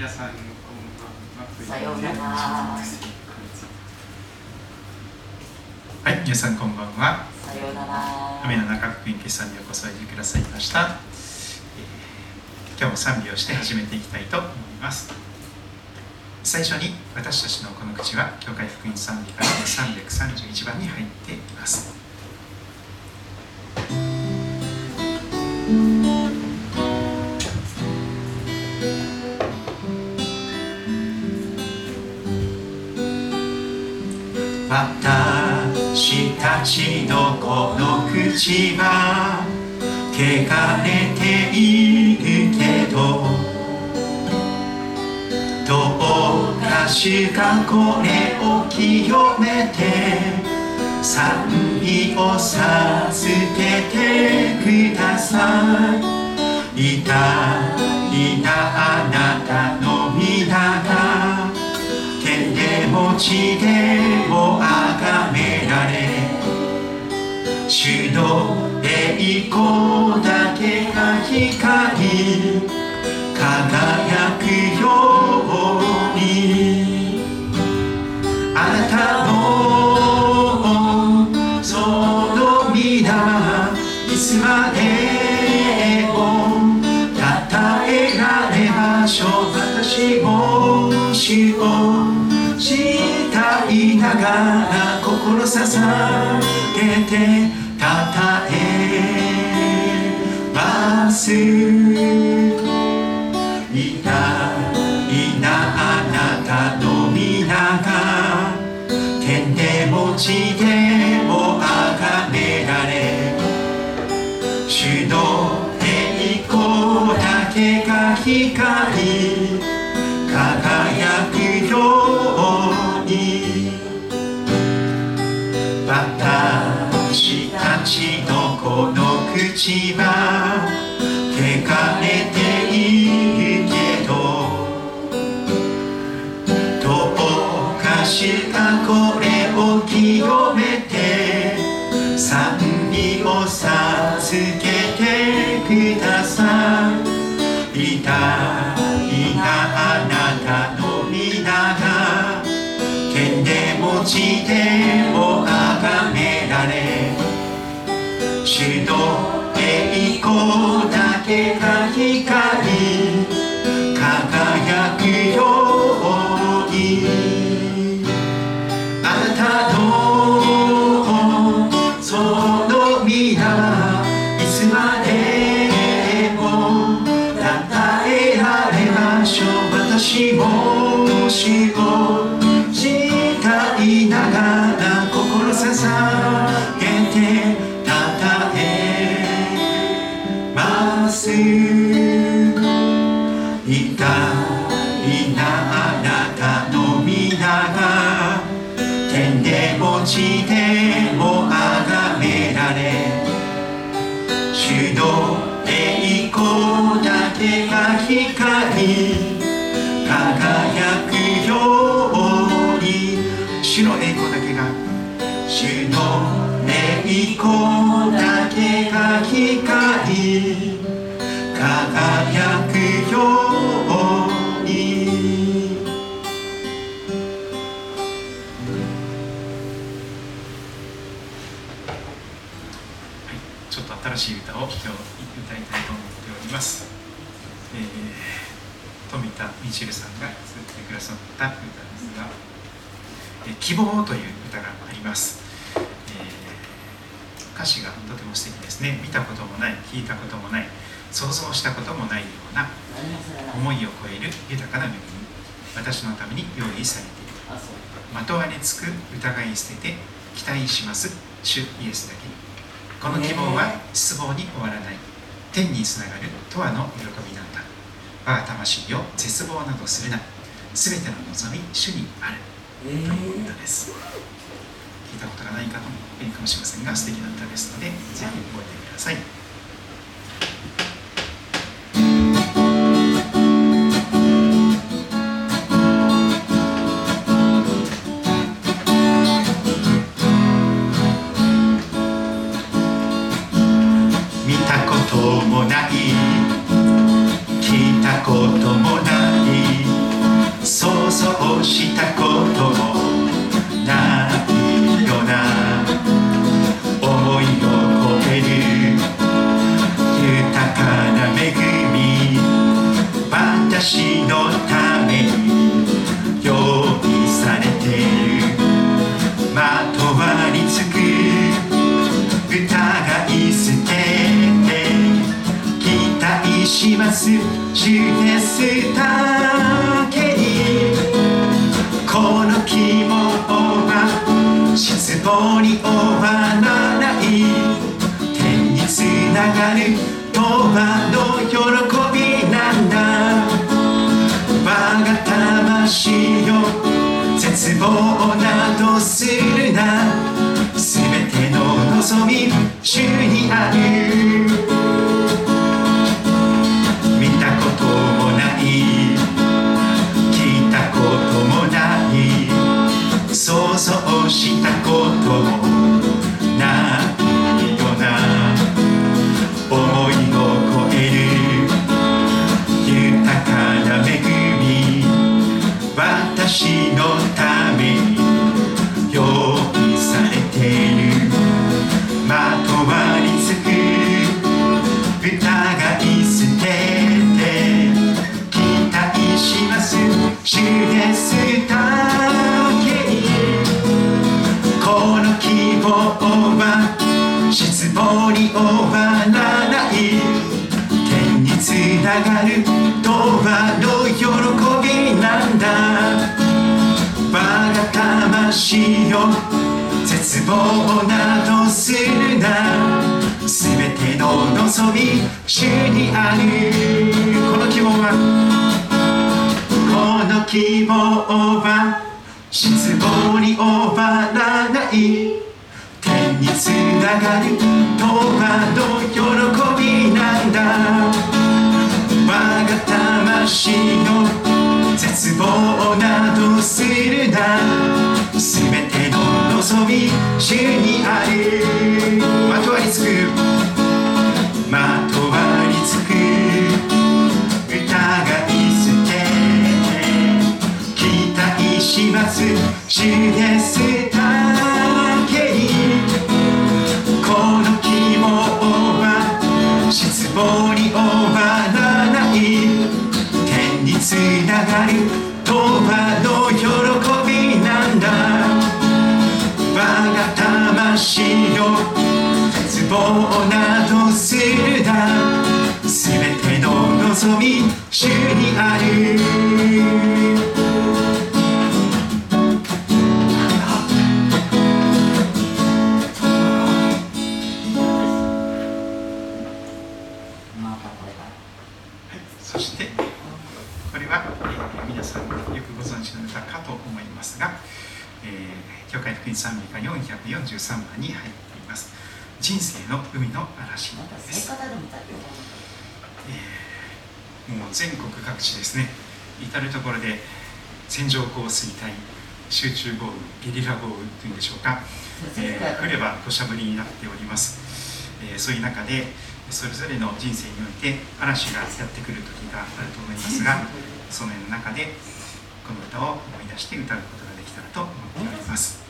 皆さんこんばんは。さようならはい、皆さんこんばんは。さようなら。雨の中福音決算にようこそおいでくださいました、えー今日も賛美をして始めていきたいと思います。最初に私たちのこの口は教会福音賛美から331番に入っていますちのこの口は汚れているけどどうか主がこれを清めて賛美を授けてください。痛いなあなたの皆が天でも地でも崇められ主の栄光だけが光り輝くようにあなたのその皆いつまでもたたえられましょう私も主を慕いながら心捧げてますいないなあなたの皆が天でも地でも崇められ主の栄光だけが光り輝くように。私たちのこの口は田みちるさんが作ってくださった歌ですが「え希望」という歌があります、えー歌詞がとても素敵ですね。見たこともない聞いたこともない想像したこともないような思いを超える豊かな恵み私のために用意されている。まとわりつく疑い捨てて期待します。主イエスだけに。この希望は失望に終わらない。天につながる永遠の喜びなん我が魂よ。絶望などするな。すべての望み主にある。えという歌ーです。聞いたことがない方もいるかもしれませんが素敵な歌ですのでぜひ覚えてください魂よ。絶望などするな。全ての望み主にある。この希望はこの希望は失望に終わらない。天につながる永遠の喜びなんだ。我が魂の絶望などするな。ての望み主にあるまとわりつくまとわりつく疑い捨て期待します主イエスだけにこの希望は失望に終わらない天につながる。絶望などするな。全ての望み主にあるそしてこれは、皆さんよくご存知の歌かと思いますが、えー教会福音賛美歌443番に入っています人生の海の嵐。です聖歌でもう全国各地ですね。至る所で線状降水帯集中豪雨ゲリラ豪雨というんでしょうか、えー降れば土砂降りになっております、えーそういう中でそれぞれの人生において嵐がやってくる時があると思いますがその中でこの歌を思い出して歌うことができたらと思っております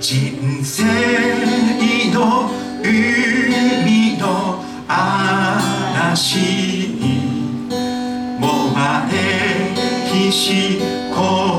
人生の海の嵐にもまれきしこ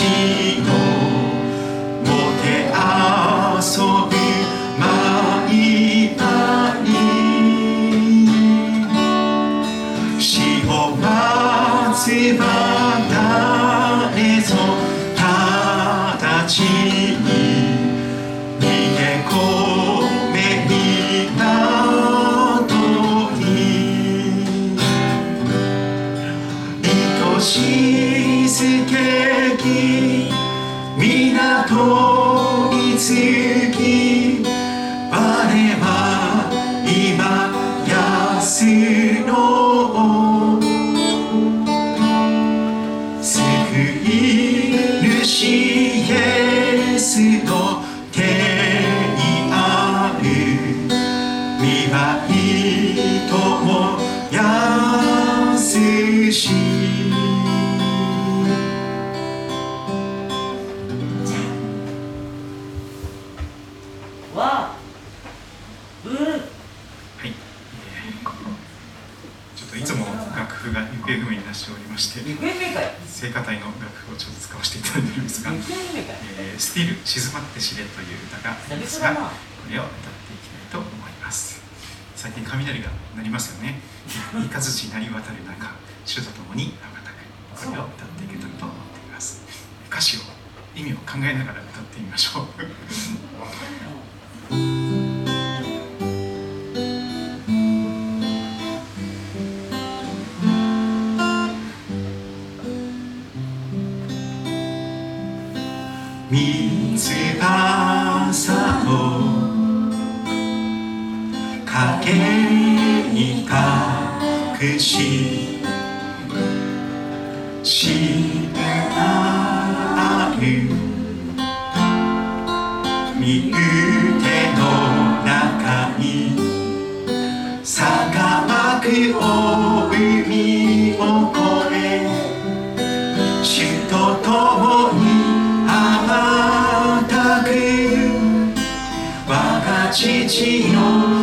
嵐父の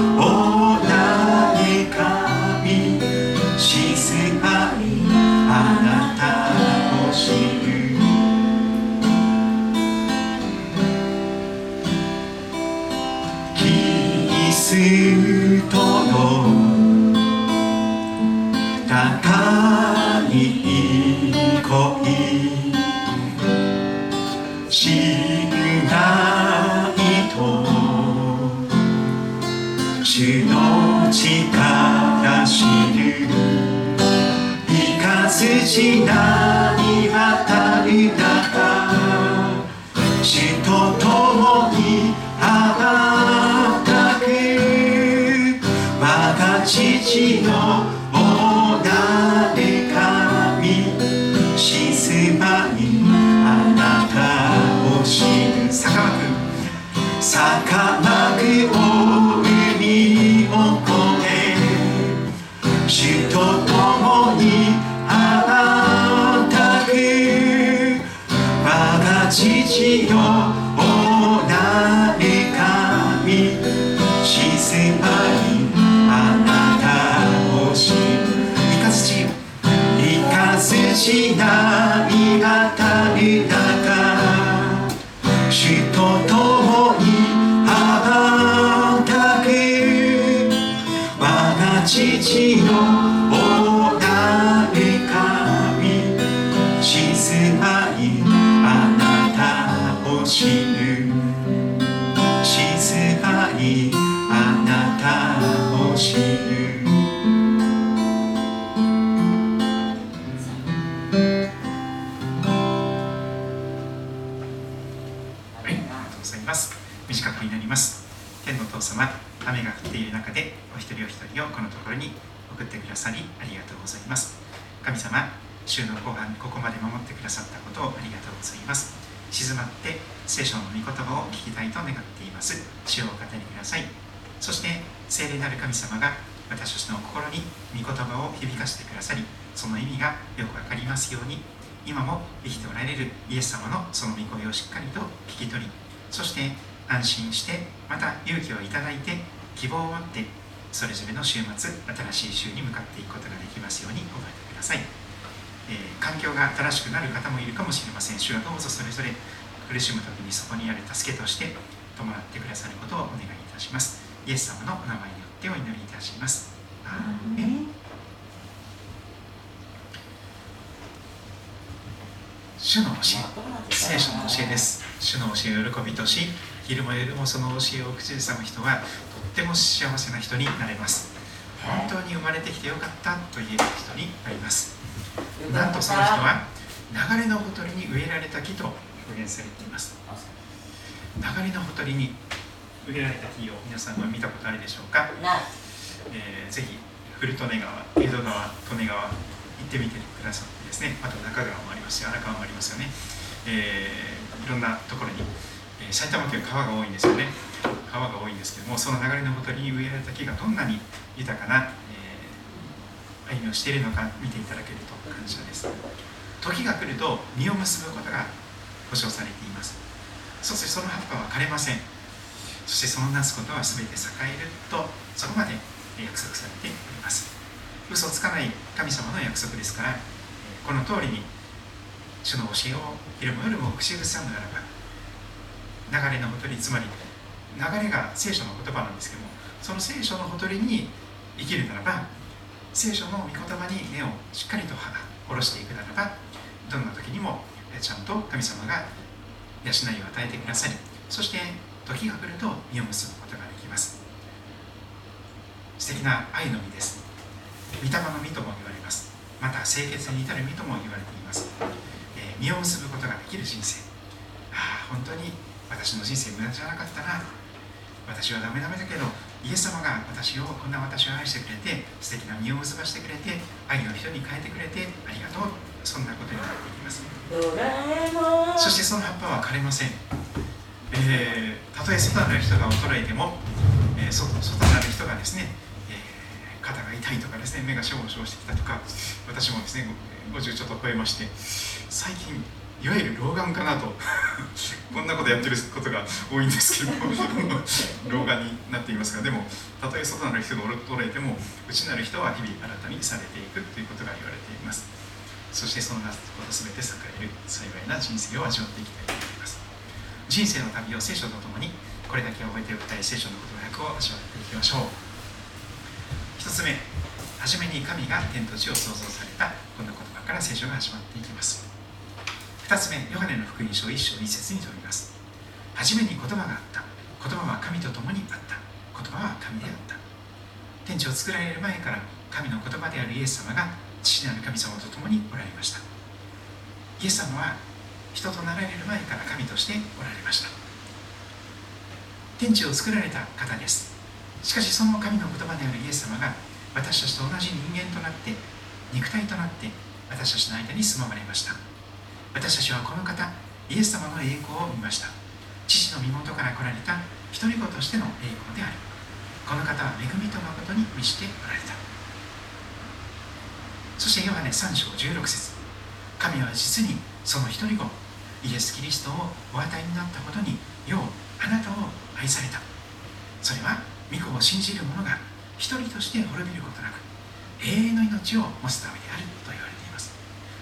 ありがとうございます。静まって聖書の御言葉を聞きたいと願っています。主をお語りください。そして、聖霊なる神様が私たちの心に御言葉を響かせてくださり、その意味がよくわかりますように、今も生きておられるイエス様のその御声をしっかりと聞き取りそして安心してまた勇気をいただいて希望を持ってそれぞれの週末新しい週に向かっていくことができますように覚えてください、えー環境が新しくなる方もいるかもしれません。主がどうぞそれぞれ苦しむ時にそこにある助けとして伴ってくださることをお願いいたします。イエス様のお名前によってお祈りいたします。アーメン。主の教え。聖書の教えです。主の教えを喜びとし昼も夜もその教えを口ずさむ人はとっても幸せな人になれます。本当に生まれてきてよかったと言える人になります。なんとその人は流れのほとりに植えられた木と表現されています。流れのほとりに植えられた木を皆さんは見たことあるでしょうか、えーぜひ古利根川江戸川利根川行ってみてくださってですね。あと中川もありますし荒川もありますよね、えーいろんなところに、えー埼玉県川が多いんですよね。川が多いんですけどもその流れのほとりに植えられた木がどんなに豊かな、えー歩みをしているのか見ていただけると感謝です。時が来ると実を結ぶことが保証されています。そしてその葉っぱは枯れません。そしてそのなすことは全て栄えるとそこまで約束されております。嘘をつかない神様の約束ですからこの通りに主の教えを昼も夜も口ずさむならば流れのほとりつまり流れが聖書の言葉なんですけどもその聖書のほとりに生きるならば聖書の御言葉に根をしっかりと下ろしていくならばどんな時にもちゃんと神様が養いを与えてくださりそして時が来ると実を結ぶことができます。素敵な愛の実です。御霊の実とも言われます。また清潔に至る実とも言われています、え実を結ぶことができる人生。ああ本当に私の人生無駄じゃなかったな。私はダメダメだけどイエス様が私をこんな私を愛してくれて素敵な実を結ばしてくれて愛の人に変えてくれてありがとう。そんなことになっていきます。そしてその葉っぱは枯れません。えーたとえ外なる人が衰えても、えー外外なる人がですね、えー肩が痛いとかですね、目がしょぼしょぼしてきたとか、私もですね、ご50ちょっと超えまして、最近、いわゆる老眼かなと、こんなことやってることが多いんですけど、老眼になっていますが、でも、たとえ外なる人が衰えても、内なる人は日々新たにされていくということが言われています。そしてそのなすことすべて栄える幸いな人生を味わっていきたいと思います。人生の旅を聖書とともにこれだけ覚えておきたい聖書の言葉訳を味わっていきましょう。一つ目、初めに神が天と地を創造されたこんな言葉から聖書が始まっていきます。二つ目、ヨハネの福音書一章一節に飛びます。初めに言葉があった。言葉は神と共にあった。言葉は神であった。天地を作られる前から神の言葉であるイエス様が父なる神様と共におられましたイエス様は人となられる前から神としておられました天地を作られた方ですしかしその神の言葉であるイエス様が私たちと同じ人間となって肉体となって私たちの間に住まわれました私たちはこの方イエス様の栄光を見ました。父の身元から来られた一人子としての栄光であるこの方は恵みと誠に満ちておられた。そしてヨハネ3章16節神は実にその一人子イエス・キリストをお与えになったことにようあなたを愛された。それは御子を信じる者が一人として滅びることなく永遠の命を持つためである。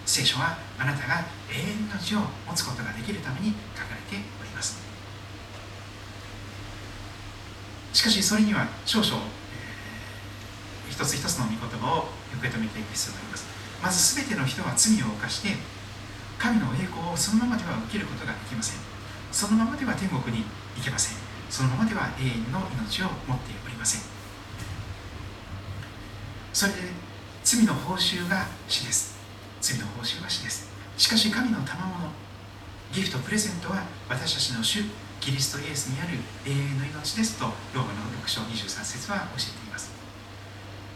聖書はあなたが永遠の命を持つことができるために書かれております。しかしそれには少々、えー一つ一つの御言葉を受け止めていく必要があります。まず全ての人は罪を犯して神の栄光をそのままでは受けることができません。そのままでは天国に行けません。そのままでは永遠の命を持っておりません。それで罪の報酬が死です。罪の報酬は死です。しかし神の賜物ギフトプレゼントは私たちの主キリストイエスにある永遠の命ですとローマの6章23節は教えています。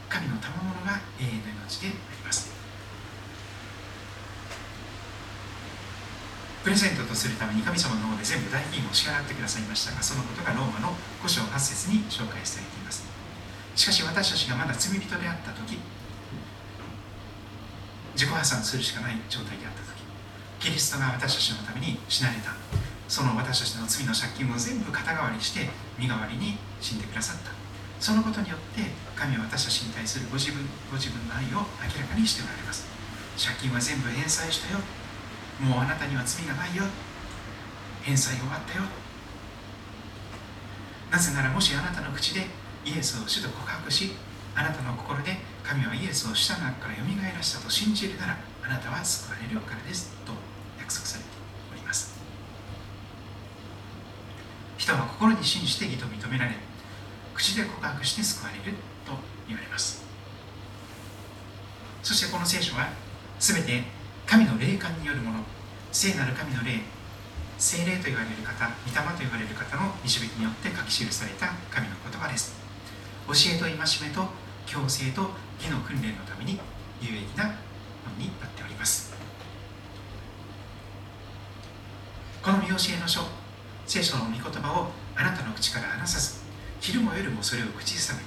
神の賜物が永遠の命であります。プレゼントとするために神様の方で全部代金を支払ってくださいましたがそのことがローマの5章8節に紹介されています。しかし私たちがまだ罪人であった時自己破産するしかない状態であった時キリストが私たちのために死なれた。その私たちの罪の借金を全部肩代わりして身代わりに死んでくださった。そのことによって神は私たちに対するご自分ご自分の愛を明らかにしておられます。借金は全部返済したよ。もうあなたには罪がないよ。返済終わったよ。なぜならもしあなたの口でイエスを主と告白しあなたの心で神はイエスを死者の中からよみがえらしたと信じる。ならあなたは救われるからですと約束されております。人は心に信じて義と認められ口で告白して救われると言われます。そしてこの聖書は全て神の霊感によるもの。聖なる神の霊。聖霊と言われる方御霊と言われる方の導きによって書き記された神の言葉です。教えと戒めと強制と義の訓練のために有益なものになっております。この見教えの書聖書の御言葉をあなたの口から話さず昼も夜もそれを口ずさめ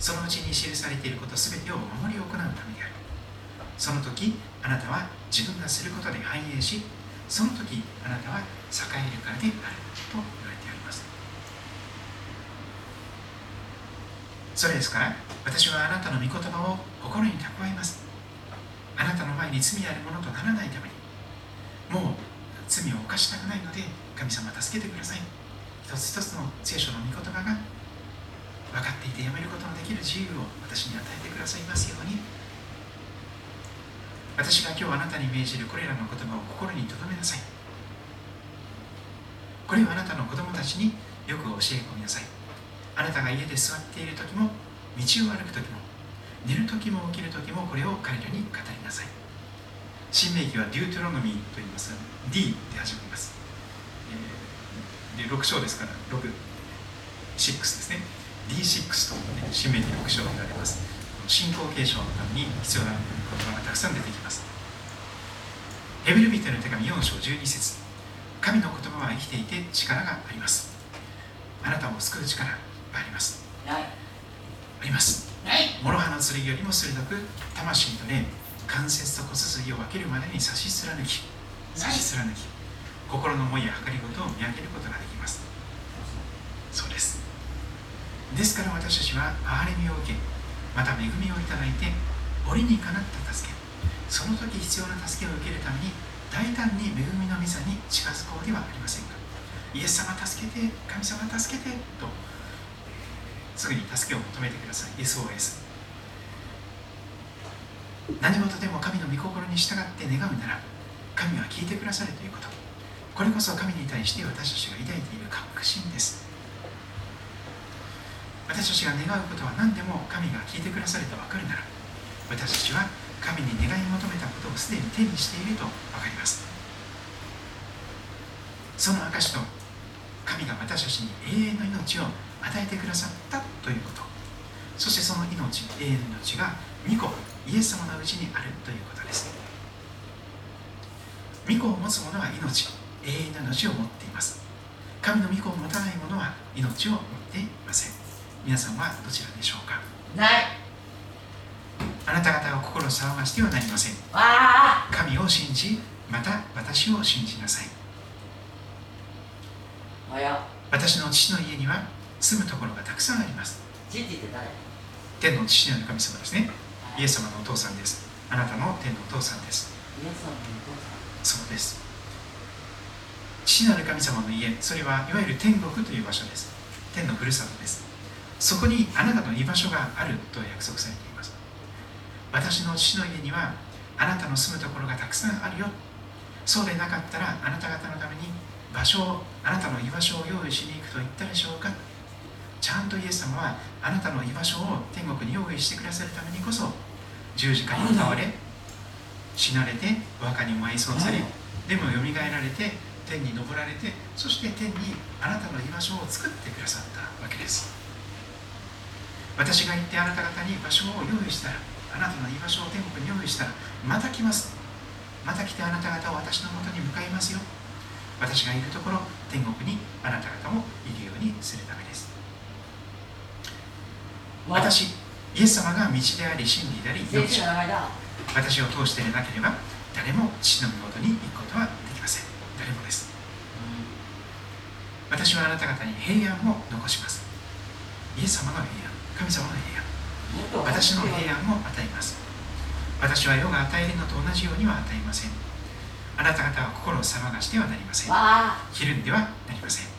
そのうちに記されていることすべてを守り行うためである。その時あなたは自分がすることで繁栄しその時あなたは栄えるからである。と言われてありますそれですから私はあなたの御言葉を心に蓄えます。あなたの前に罪あるものとならないために。もう罪を犯したくないので神様助けてください。一つ一つの聖書の御言葉が分かっていてやめることのできる自由を私に与えてくださいますように。私が今日あなたに命じるこれらの言葉を心に留めなさい。これをあなたの子供たちによく教え込みなさい。あなたが家で座っている時も道を歩く時も寝る時も起きる時もこれを彼らに語りなさい。新明記はデュートロノミーと言います。D で始まります、えー、で6章ですから6 6ですね。D6 と、ね、新明記6章と言われます。信仰継承のために必要な言葉がたくさん出てきます。ヘブルビテの手紙4章12節。神の言葉は生きていて力があります。あなたを救う力あります。あります。諸刃の剣よりも鋭く魂と霊関節と骨髄を分けるまでに差し貫き。差し貫き。心の思いや計りごとを見上げることができます。そうです。ですから私たちは憐れみを受けまた恵みをいただいて折にかなった助け。その時必要な助けを受けるために大胆に恵みの御座に近づこうではありませんか。イエス様助けて神様助けてとすぐに助けを求めてください。SOS 何事でも神の御心に従って願うなら神は聞いてくださるということ。これこそ神に対して私たちが抱いている確信です。私たちが願うことは何でも神が聞いてくださると分かるなら私たちは神に願い求めたことをすでに手にしていると分かります。その証と神が私たちに永遠の命を与えてくださったということ。そしてその命永遠の命が御子イエス様のうちにあるということです。御子を持つ者は命永遠の命を持っています。神の御子を持たない者は命を持っていません。皆さんはどちらでしょうか？ない。あなた方は心を騒がしてはなりません。神を信じまた私を信じなさい。私の父の家には住むところがたくさんあります。天の父なる神様ですね。イエス様のお父さんです。あなたの天のお父さんです。そうです。父なる神様の家それはいわゆる天国という場所です。天のふるさとです。そこにあなたの居場所があると約束されています。私の父の家にはあなたの住むところがたくさんあるよ。そうでなかったらあなた方のために場所をあなたの居場所を用意しに行くと言ったでしょうかちゃんとイエス様はあなたの居場所を天国に用意してくださるためにこそ十字架に倒れ死なれてお墓に埋葬されでもよみがえられて天に昇られてそして天にあなたの居場所を作ってくださったわけです。私が行ってあなた方に場所を用意したらあなたの居場所を天国に用意したらまた来ます。また来てあなた方を私のもとに向かいますよ。私がいるところ天国にあなた方もいるようにするため私イエス様が道であり真理であり命私を通してでなければ誰も父の身元に行くことはできません。誰もです、私はあなた方に平安を残します。イエス様の平安。神様の平安。私の平安を与えます。私は世が与えるのと同じようには与えません。あなた方は心を騒がしてはなりません。ひるんではなりません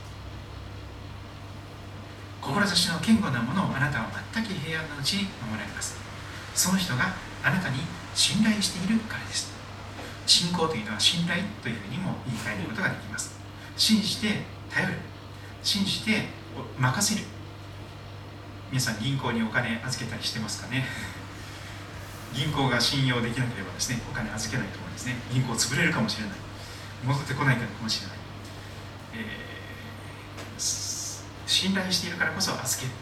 志の堅固なものをあなたは全く平安のうちに守られます。その人があなたに信頼しているからです。信仰というのは信頼というふうにも言い換えることができます。信じて頼る。信じて任せる。皆さん銀行にお金預けたりしてますかね？銀行が信用できなければですねお金預けないと思うんですね。銀行潰れるかもしれない。戻ってこないかもしれない、えー、信頼しているからこそ預ける。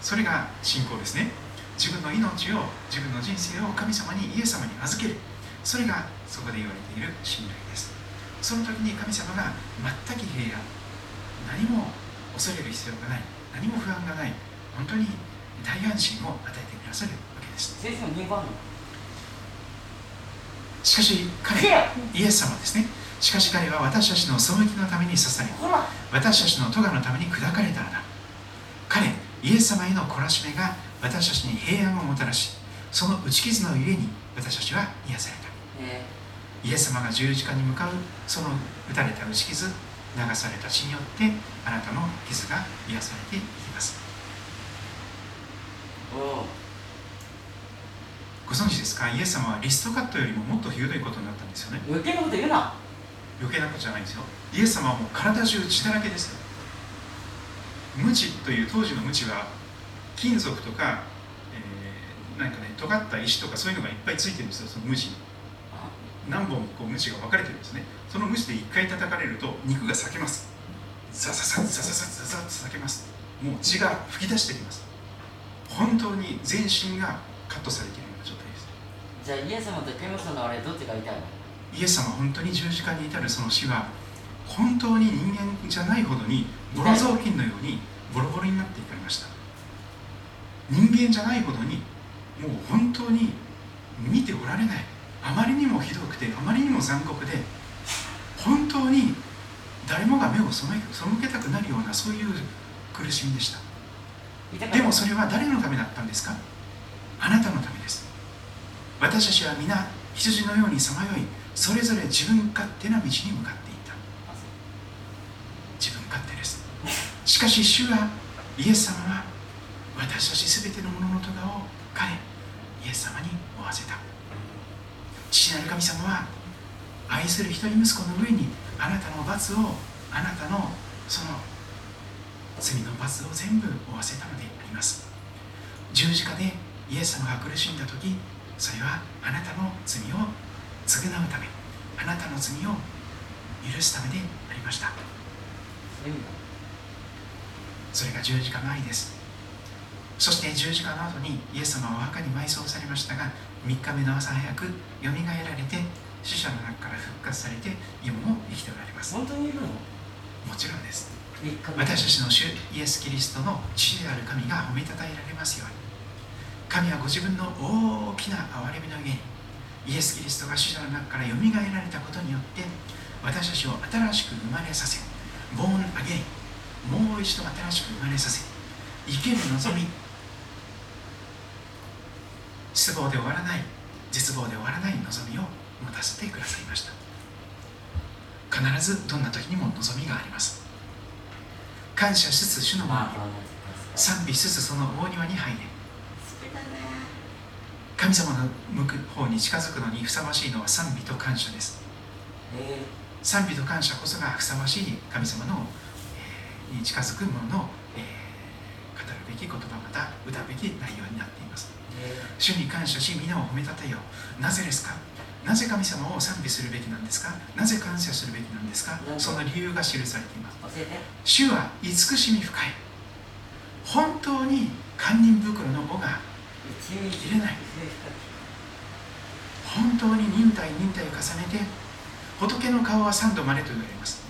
それが信仰ですね。自分の命を自分の人生を神様にイエス様に預ける。それがそこで言われている信頼です。その時に神様が全く平安何も恐れる必要がない何も不安がない本当に大安心を与えてくださるわけです。しかし彼イエス様ですねしかし彼は私たちの背きのために刺され私たちの咎のために砕かれたのだ。彼イエス様への懲らしめが私たちに平安をもたらしその打ち傷のゆえに私たちは癒された、イエス様が十字架に向かうその打たれた打ち傷流された血によってあなたの傷が癒されていきます。ご存知ですか？イエス様はリストカットよりももっとひどいことになったんですよね。余計なこと言うな余計なことじゃないんですよ。イエス様はもう体中血だらけです。無知という当時の無知は金属とか、えー、なんかね尖った石とかそういうのがいっぱいついてるんですよ。その無地に。何本もこう無知が分かれてるんですね。その無知で1回叩かれると肉が裂けます。ザザザザザザザザと裂けますもう血が噴き出してきます本当に全身がカットされているような状態ですじゃあイエス様と神様のあれどっちが痛いのイエス様本当に十字架に至るその死は本当に人間じゃないほどにボロ雑巾のようにボロボロになっていかれました。人間じゃないほどにもう本当に見ておられない。あまりにもひどくてあまりにも残酷で本当に誰もが目を背けたくなるようなそういう苦しみでした。でもそれは誰のためだったんですか？あなたのためです。私たちは皆羊のようにさまよいそれぞれ自分勝手な道に向かっていた。自分勝手です。しかし主はイエス様は私たち全てのものの咎を彼イエス様に負わせた。父なる神様は愛する一人息子の上にあなたの罰をあなたのその罪の罰を全部負わせたのであります。十字架でイエス様が苦しんだ時それはあなたの罪を償うためあなたの罪を許すためでありました。それが十字架の愛です。そして十字架の後にイエス様はお墓に埋葬されましたが3日目の朝早くよみがえられて死者の中から復活されて今も生きておられます。本当にいるの？もちろんです。私たちの主イエス・キリストの父である神が褒めたたえられますように。神はご自分の大きな憐れみの家にイエス・キリストが死者の中からよみがえられたことによって私たちを新しく生まれさせボーンアゲインもう一度新しく生まれさせ生ける望み失望で終わらない絶望で終わらない望みを持たせてくださいました。必ずどんな時にも望みがあります。感謝しつつ主の前に賛美しつつその大庭に入れ。神様の向く方に近づくのにふさわしいのは賛美と感謝です。賛美と感謝こそがふさわしい神様の、えー、に近づくものの、えー、語るべき言葉また歌うべき内容になっています。主に感謝し皆を褒めたたえよなぜですか？なぜ神様を賛美するべきなんですか？なぜ感謝するべきなんですか？その理由が記されています。主は慈しみ深い。本当に堪忍袋の尾が切れない本当に忍耐忍耐を重ねて仏の顔は3度までと言われます。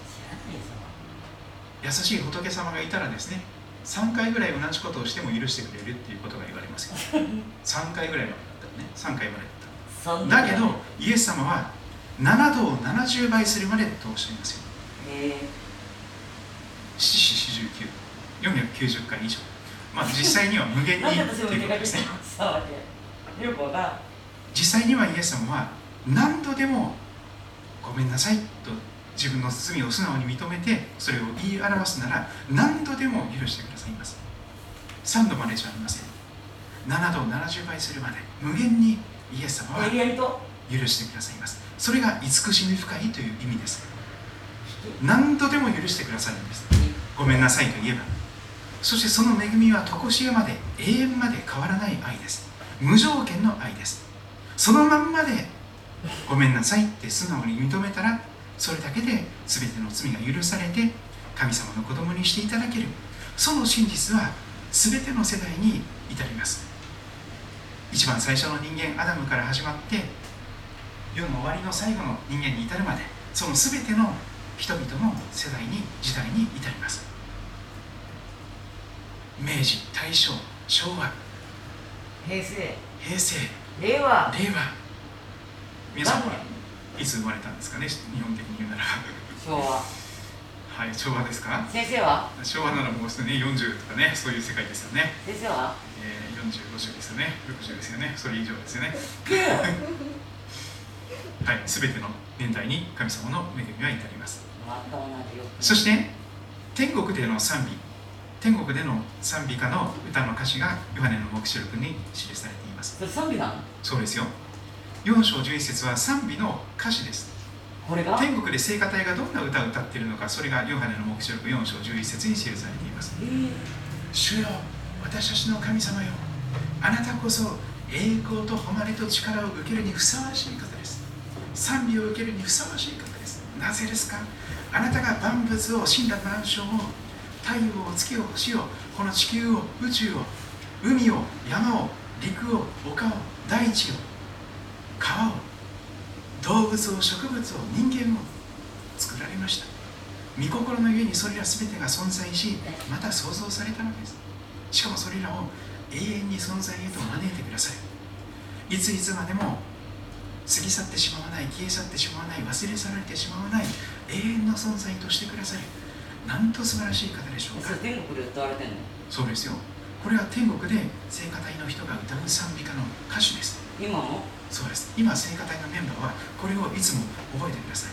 優しい仏様がいたらですね3回ぐらい同じことをしても許してくれるっていうことが言われますよ。3回ぐらいまでだったね。3回までだっただけどイエス様は7度を70倍するまでとおっしゃいますよ。四四四十九。490回以上。まあ実際には無限にっていうことですね 実際にはイエス様は何度でもごめんなさいと自分の罪を素直に認めてそれを言い表すなら何度でも許してくださいます。3度までじゃありません。7度70倍するまで無限にイエス様は許してくださいます。それが慈しみ深いという意味です。何度でも許してくださるんです。ごめんなさいと言えば。そしてその恵みは常しえまで永遠まで変わらない愛です。無条件の愛です。そのまんまでごめんなさいって素直に認めたらそれだけで全ての罪が許されて神様の子供にしていただける。その真実は全ての世代に至ります。一番最初の人間アダムから始まって世の終わりの最後の人間に至るまでその全ての人々の世代に時代に至ります。明治大正昭和。平成。平成。令和。令和。皆さんはいつ生まれたんですかね？日本的に言うなら。昭和。はい昭和ですか？先生は？昭和ならもうすでに40とかねそういう世界ですよね。先生は、えー、4050ですよね。60ですよね。それ以上ですよね。はい全ての年代に神様の恵みは至ります。そして天国での賛美天国での賛美歌の歌の歌詞がヨハネの黙示録に記されています。賛美なのそうですよ。4章11節は賛美の歌詞です。これが？天国で聖歌隊がどんな歌を歌っているのかそれがヨハネの黙示録4章11節に記されています、えー、主よ私たちの神様よ。あなたこそ栄光と誉れと力を受けるにふさわしい方です。賛美を受けるにふさわしい方です。なぜですか？あなたが万物を死んだ万象を太陽を月を星をこの地球を宇宙を海を山を陸を丘を大地を川を動物を植物を人間を作られました。御心の上にそれら全てが存在しまた創造されたのです。しかもそれらを永遠に存在へと招いてくださいいついつまでも過ぎ去ってしまわない消え去ってしまわない忘れ去られてしまわない永遠の存在としてくださる。なんと素晴らしい方でしょうか？天国で歌われてんの？そうですよ。これは天国で聖歌隊の人が歌う賛美歌の歌手です。今も？そうです。今聖歌隊のメンバーはこれをいつも覚えてください。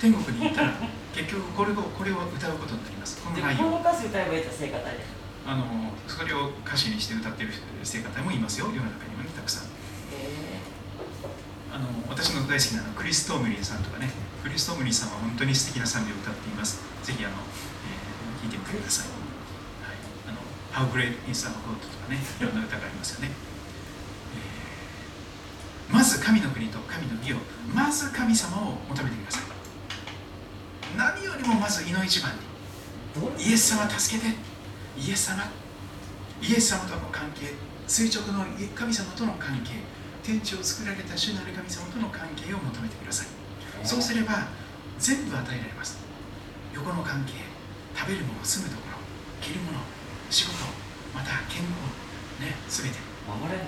天国に行ったら 結局これをこれを歌うことになります。この内容。歌詞歌えばいい聖歌隊で。あのそれを歌詞にして歌っている聖歌隊もいますよ。世の中にはねたくさん。あの私の大好きなのクリス・トームリンさんとかねクリス・トムリンさんは本当に素敵な賛美を歌っています。ぜひあの、えー、聞いてみてください、はい、あの How Great is Our God とかねいろんな歌がありますよね。えまず神の国と神の義をまず神様を求めてください。何よりもまず胃の一番にイエス様助けてイエス様イエス様との関係垂直の神様との関係天地を作られた主なる神様との関係を求めてください。そうすれば全部与えられます。横の関係食べるもの住むところ着るもの仕事また健康ね全て。守れね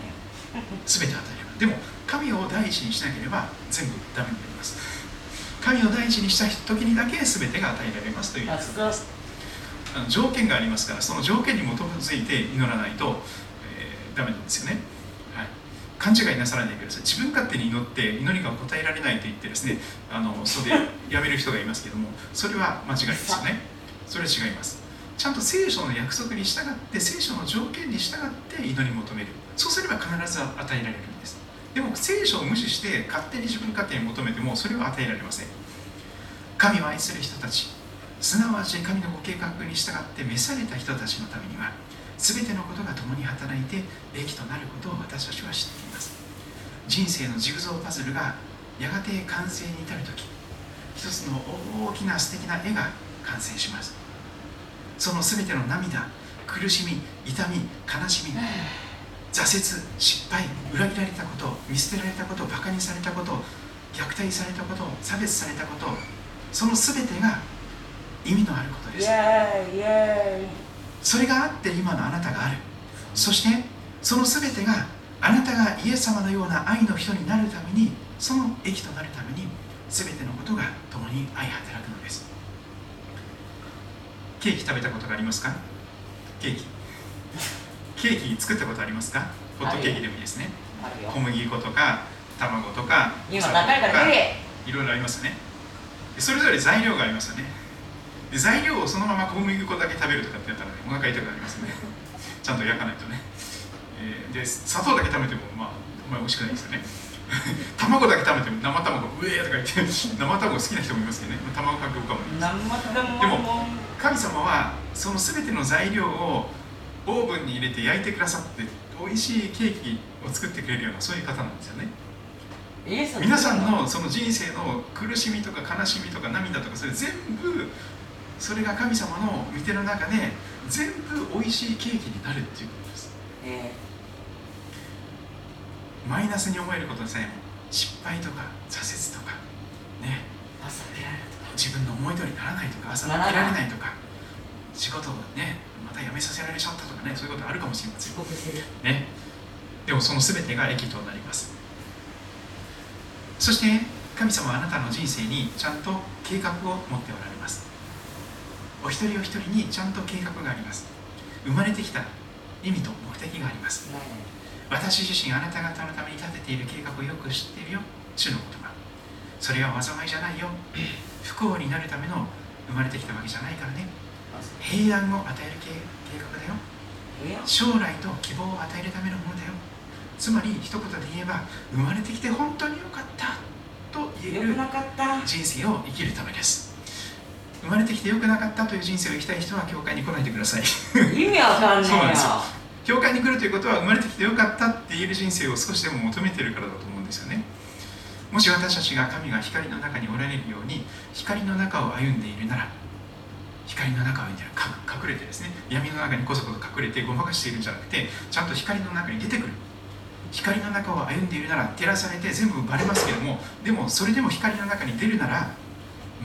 え全て与えられます。でも神を第一にしなければ全部ダメになります。神を第一にした時にだけ全てが与えられますという約束ですあの条件がありますからその条件に基づいて祈らないと、えー、ダメなんですよね、はい、勘違いなさらないでください。自分勝手に祈って祈りが答えられないと言ってですねあのそれやめる人がいますけどもそれは間違いですよね。それは違います。ちゃんと聖書の約束に従って聖書の条件に従って祈り求める。そうすれば必ず与えられるんです。でも聖書を無視して勝手に自分勝手に求めてもそれは与えられません。神を愛する人たち。すなわち神のご計画に従って召された人たちのためには全てのことが共に働いて益となることを私たちは知っています人生のジグゾーパズルがやがて完成に至る時一つの大きな素敵な絵が完成します。その全ての涙苦しみ痛み悲しみ挫折失敗裏切られたこと見捨てられたことバカにされたこと虐待されたこと差別されたことその全てが意味のあることです。それがあって今のあなたがある。そしてその全てがあなたがイエス様のような愛の人になるためにその益となるために全てのことが共に愛働くのです。ケーキ食べたことがありますか？ケーキ。ケーキ作ったことありますか？ホットケーキでもいいですね。小麦粉とか卵とか今高いからいろいろありますよね。それぞれ材料がありますよね。で材料をそのまま小麦粉だけ食べるとかってやったら、ね、お腹痛くなりますね。ちゃんと焼かないとね、えー、で砂糖だけ食べてもまああんまり美味しくないですよね。卵だけ食べても生卵うえーとか言って 生卵好きな人もいますけどね。卵かけかも。でも神様はその全ての材料をオーブンに入れて焼いてくださって美味しいケーキを作ってくれるようなそういう方なんですよね。皆さんのその人生の苦しみとか悲しみとか涙とかそれ全部それが神様の見ての中で全部美味しいケーキになるっていうことです、えー、マイナスに思えることでさえも失敗とか挫折とかね。朝起きられるとか。自分の思い通りにならないとか朝起きられないとか仕事をねまた辞めさせられちゃったとかねそういうことあるかもしれません。ね。でもその全てが益となります。そして神様はあなたの人生にちゃんと計画を持っておられます。お一人お一人にちゃんと計画があります。生まれてきた意味と目的があります私自身あなた方のために立てている計画をよく知っているよ。主の言葉。それは災いじゃないよ。不幸になるための生まれてきたわけじゃないからね。平安を与える計画だよ。将来と希望を与えるためのものだよ。つまり一言で言えば生まれてきて本当によかったと言える人生を生きるためです。生まれてきてよくなかったという人生を生きたい人は教会に来ないでください。意味わかん ないよ教会に来るということは生まれてきてよかったって言える人生を少しでも求めてるからだと思うんですよね。もし私たちが神が光の中におられるように光の中を歩んでいるなら光の中を見て隠れてですね闇の中にこそこそ隠れてごまかしているんじゃなくてちゃんと光の中に出てくる。光の中を歩んでいるなら照らされて全部バレますけどもでもそれでも光の中に出るなら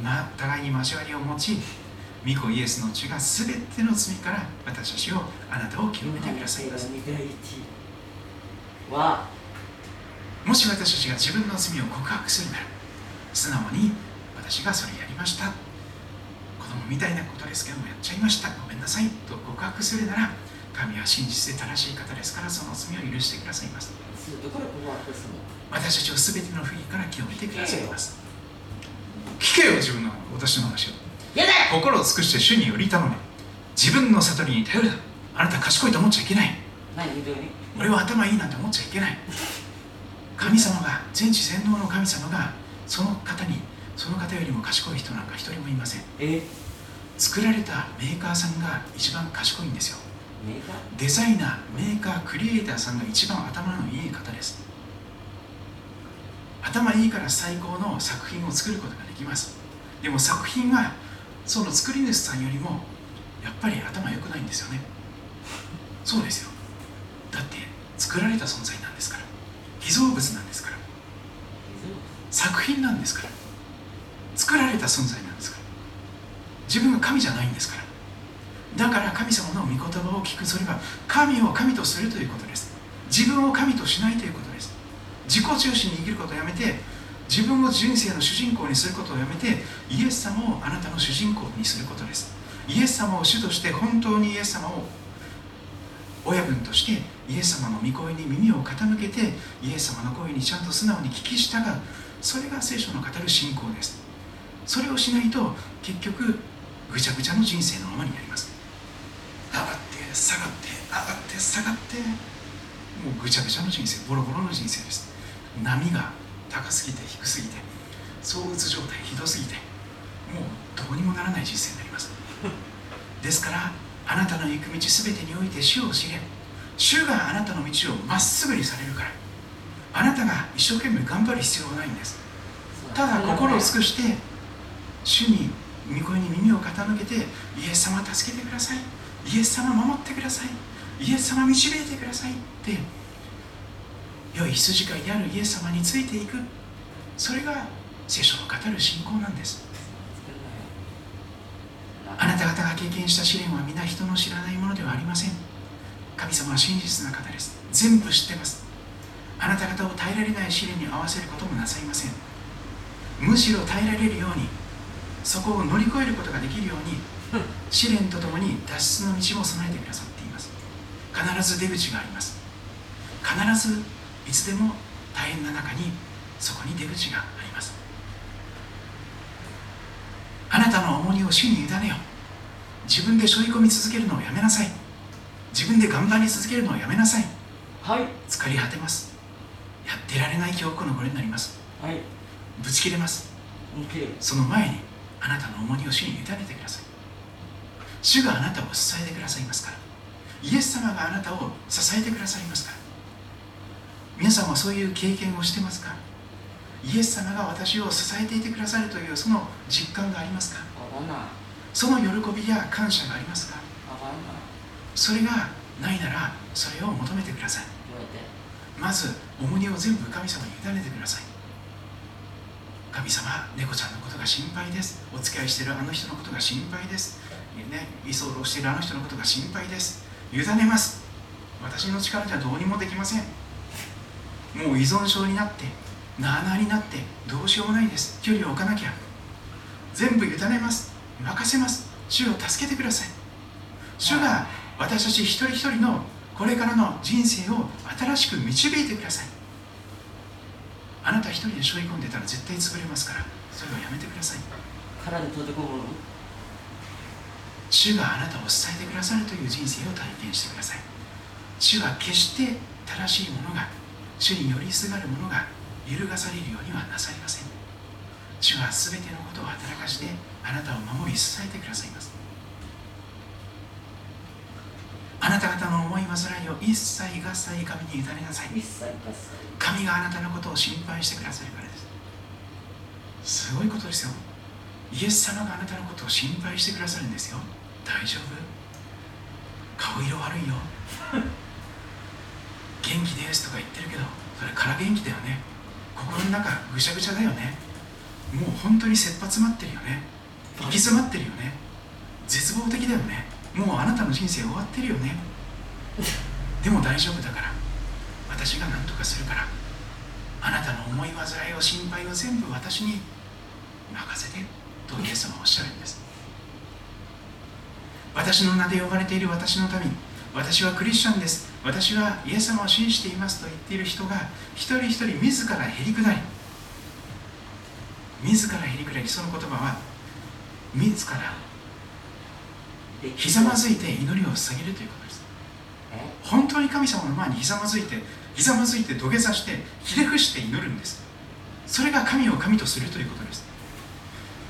まあ、互いに交わりを持ち御子イエスの血が全ての罪から私たちをあなたを清めてくださいます。もし私たちが自分の罪を告白するなら素直に私がそれやりました子供みたいなことですけどもやっちゃいましたごめんなさいと告白するなら神は真実で正しい方ですからその罪を許してくださいます。私たちを全ての不義から清めてくださいます。聞けよ自分の私の話を。心を尽くして主により頼め自分の悟りに頼る。なあなた賢いと思っちゃいけない。俺は頭いいなんて思っちゃいけない。神様が全知全能の神様がその方にその方よりも賢い人なんか一人もいません。作られたメーカーさんが一番賢いんですよ。デザイナーメーカークリエイターさんが一番頭のいい方です。頭いいから最高の作品を作ることができます。でも作品はその作り主さんよりもやっぱり頭良くないんですよね。そうですよ。だって作られた存在なんですから。被造物なんですから。作品なんですから。作られた存在なんですから。自分が神じゃないんですから。だから神様の御言葉を聞く。それは神を神とするということです。自分を神としないということです。自己中心に生きることをやめて自分を人生の主人公にすることをやめてイエス様をあなたの主人公にすることです。イエス様を主として本当にイエス様を親分としてイエス様の御声に耳を傾けてイエス様の声にちゃんと素直に聞き従う。それが聖書の語る信仰です。それをしないと結局ぐちゃぐちゃの人生のままになります。上がって下がって上がって下がってもうぐちゃぐちゃの人生ボロボロの人生です。波が高すぎて低すぎて躁うつ状態ひどすぎてどうにもならない人生になります。ですからあなたの行く道すべてにおいて主を知れ。主があなたの道をまっすぐにされるから。あなたが一生懸命頑張る必要はないんです。ただ心を尽くして主に御声に耳を傾けてイエス様助けてください。イエス様守ってください。イエス様導いてくださいって良い羊飼いであるイエス様についていく。それが聖書の語る信仰なんです。あなた方が経験した試練は皆人の知らないものではありません。神様は真実な方です。全部知ってます。あなた方を耐えられない試練に合わせることもなさいません。むしろ耐えられるようにそこを乗り越えることができるように試練とともに脱出の道も備えてくださっています必ず出口があります必ずいつでも大変な中にそこに出口があります。あなたの重荷を主に委ねよ自分で背負い込み続けるのをやめなさい。自分で頑張り続けるのをやめなさい。はい。疲れ果てます。やってられない記憶のこれになります。はい。ぶち切れます。その前にあなたの重荷を主に委ねてください。主があなたを支えてくださいますから。イエス様があなたを支えてくださいますから皆さんはそういう経験をしてますか？イエス様が私を支えていてくださるというその実感がありますか？その喜びや感謝がありますか？それがないならそれを求めてください。まず重荷を全部神様に委ねてください。神様猫ちゃんのことが心配です。お付き合いしているあの人のことが心配です。ね居候しているあの人のことが心配です。委ねます。私の力じゃどうにもできませんもう依存症になってなあなあになってどうしようもないです。距離を置かなきゃ。全部委ねます。任せます。主を助けてください。主が私たち一人一人のこれからの人生を新しく導いてください。あなた一人で背負い込んでたら絶対潰れますから。それをやめてください。殻に閉じ込むの主があなたを支えてくださるという人生を体験してください。主は決して正しいものが主に寄りすがるものが揺るがされるようにはなさいません。主は全てのことを働かしてあなたを守り支えてくださいます。あなた方の思い煩いを一切合切神に委ねなさい。神があなたのことを心配してくださるからです。すごいことですよ。イエス様があなたのことを心配してくださるんですよ。大丈夫？顔色悪いよ 元気ですとか言ってるけどそれから元気だよね。心の中ぐちゃぐちゃだよね。もう本当に切羽詰まってるよね。行き詰まってるよね。絶望的だよね。もうあなたの人生終わってるよね。でも大丈夫だから。私が何とかするから。あなたの思い煩いを心配を全部私に任せて。とイエス様はおっしゃるんです。私の名で呼ばれている私の民。私はクリスチャンです。私はイエス様を信じていますと言っている人が一人一人自らへりくだり自らへりくだりその言葉は自らひざまずいて祈りを捧げるということです。え？本当に神様の前にひざまずいてひざまずいて土下座してひれ伏して祈るんです。それが神を神とするということです。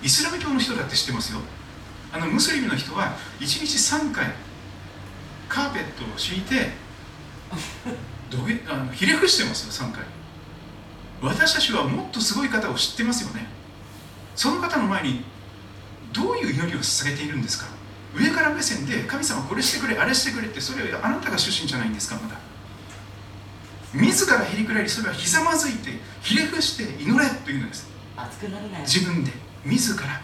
イスラム教の人だって知ってますよ。あのムスリムの人は1日3回カーペットを敷いて土下あのひれ伏してます？よ3回。私たちはもっとすごい方を知ってますよね。その方の前にどういう祈りを捧げているんですか？上から目線で神様これしてくれあれしてくれってそれはあなたが主人じゃないんですか？まだ。自らへりくらいそれはひざまずいてひれ伏して祈れというのです。熱くならない自分で。自ら。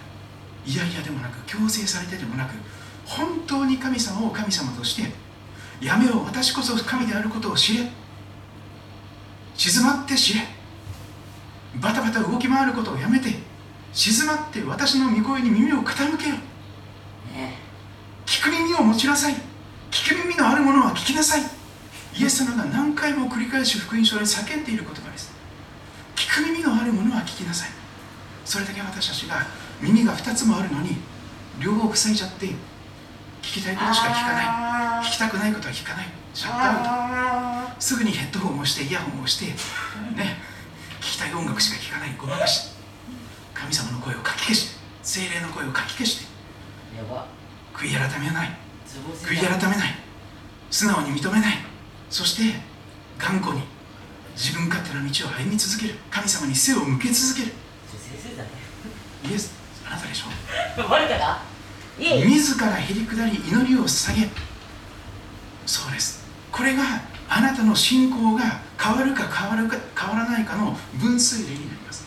いやいやでもなく強制されてでもなく本当に神様を神様としてやめよう私こそ神であることを知れ。静まって知れ。バタバタ動き回ることをやめて。静まって私の御声に耳を傾けよ。ね聞く耳を持ちなさい。聞く耳のあるものは聞きなさい。イエス様が何回も繰り返し福音書で叫んでいる言葉です。聞く耳のあるものは聞きなさい。それだけ私たちが耳が2つもあるのに両方塞いじゃって聞きたいことしか聞かない。あ聞きたくないことは聞かない。シャットアウト。すぐにヘッドホンをしてイヤホンをしてね。聞きたい音楽しか聞かない。ごまかし。神様の声をかき消し。聖霊の声をかき消して。やば。悔い改めない。悔い改めない。素直に認めない。そして頑固に自分勝手な道を歩み続ける。神様に背を向け続ける。先生だね。イエス。あなたでしょ？我からいえ自らへり下り祈りを捧げ。そうです。これがあなたの信仰が変わるか変わるか変わらないかの分水嶺になります。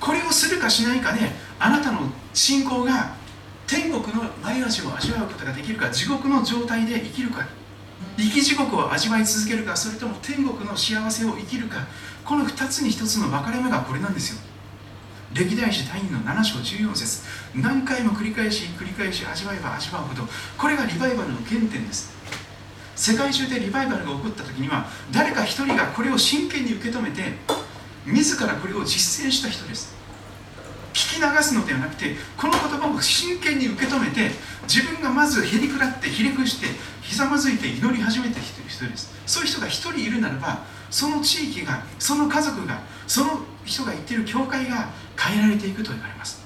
これをするかしないかであなたの信仰が天国の前味を味わうことができるか地獄の状態で生きるか生き地獄を味わい続けるかそれとも天国の幸せを生きるかこの2つに1つの分かれ目がこれなんですよ。歴代史第2の7章14節。何回も繰り返し繰り返し味わえば味わうほどこれがリバイバルの原点です。世界中でリバイバルが起こった時には誰か一人がこれを真剣に受け止めて自らこれを実践した人です。聞き流すのではなくてこの言葉を真剣に受け止めて自分がまずへりくらってひれ伏してひざまずいて祈り始めた人です。そういう人が一人いるならばその地域がその家族がその人が言っている教会が変えられていくと言われます。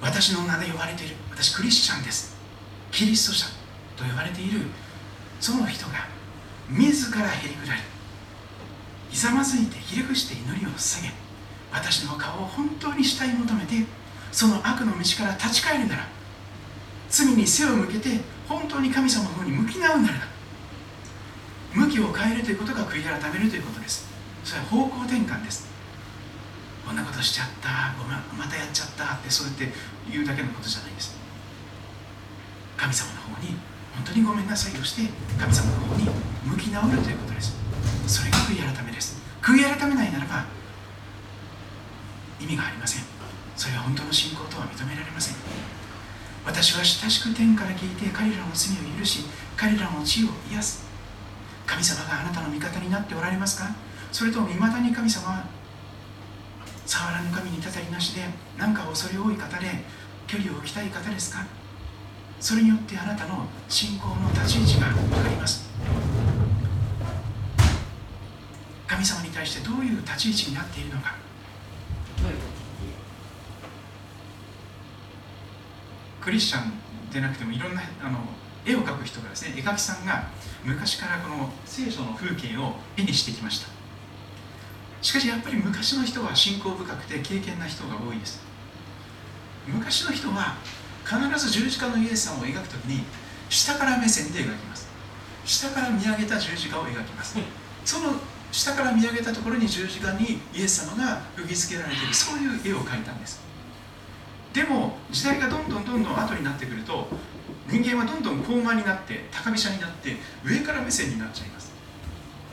私の名で呼ばれている。私クリスチャンです。キリスト者と呼ばれている。その人が自らへりくらりひざまずいてひれ伏して祈りを捧げ私の顔を本当に慕い求めてその悪の道から立ち返るなら罪に背を向けて本当に神様の方に向き直るなら向きを変えるということが悔い改めるということです。それは方向転換です。こんなことしちゃった。ごめん。またやっちゃったってそうやって言うだけのことじゃないです。神様の方に本当にごめんなさいをして神様の方に向き直るということです。それが悔い改めです。悔い改めないならば意味がありません。それは本当の信仰とは認められません。私は親しく天から聞いて彼らの罪を許し彼らの地を癒す。神様があなたの味方になっておられますか？それとも未だに神様は触らぬ神にたたりなしで何か恐れ多い方で距離を置きたい方ですか？それによってあなたの信仰の立ち位置が分かります。神様に対してどういう立ち位置になっているのか？クリスチャンでなくてもいろんなあの絵を描く人がですね絵描きさんが昔からこの聖書の風景を絵にしてきました。しかしやっぱり昔の人は信仰深くて経験な人が多いです。昔の人は必ず十字架のイエス様を描くときに下から目線で描きます。下から見上げた十字架を描きます。その下から見上げたところに十字架にイエス様が釘付けられているそういう絵を描いたんです。でも時代がどんどんどんどん後になってくると人間はどんどん高慢になって高飛車になって上から目線になっちゃいます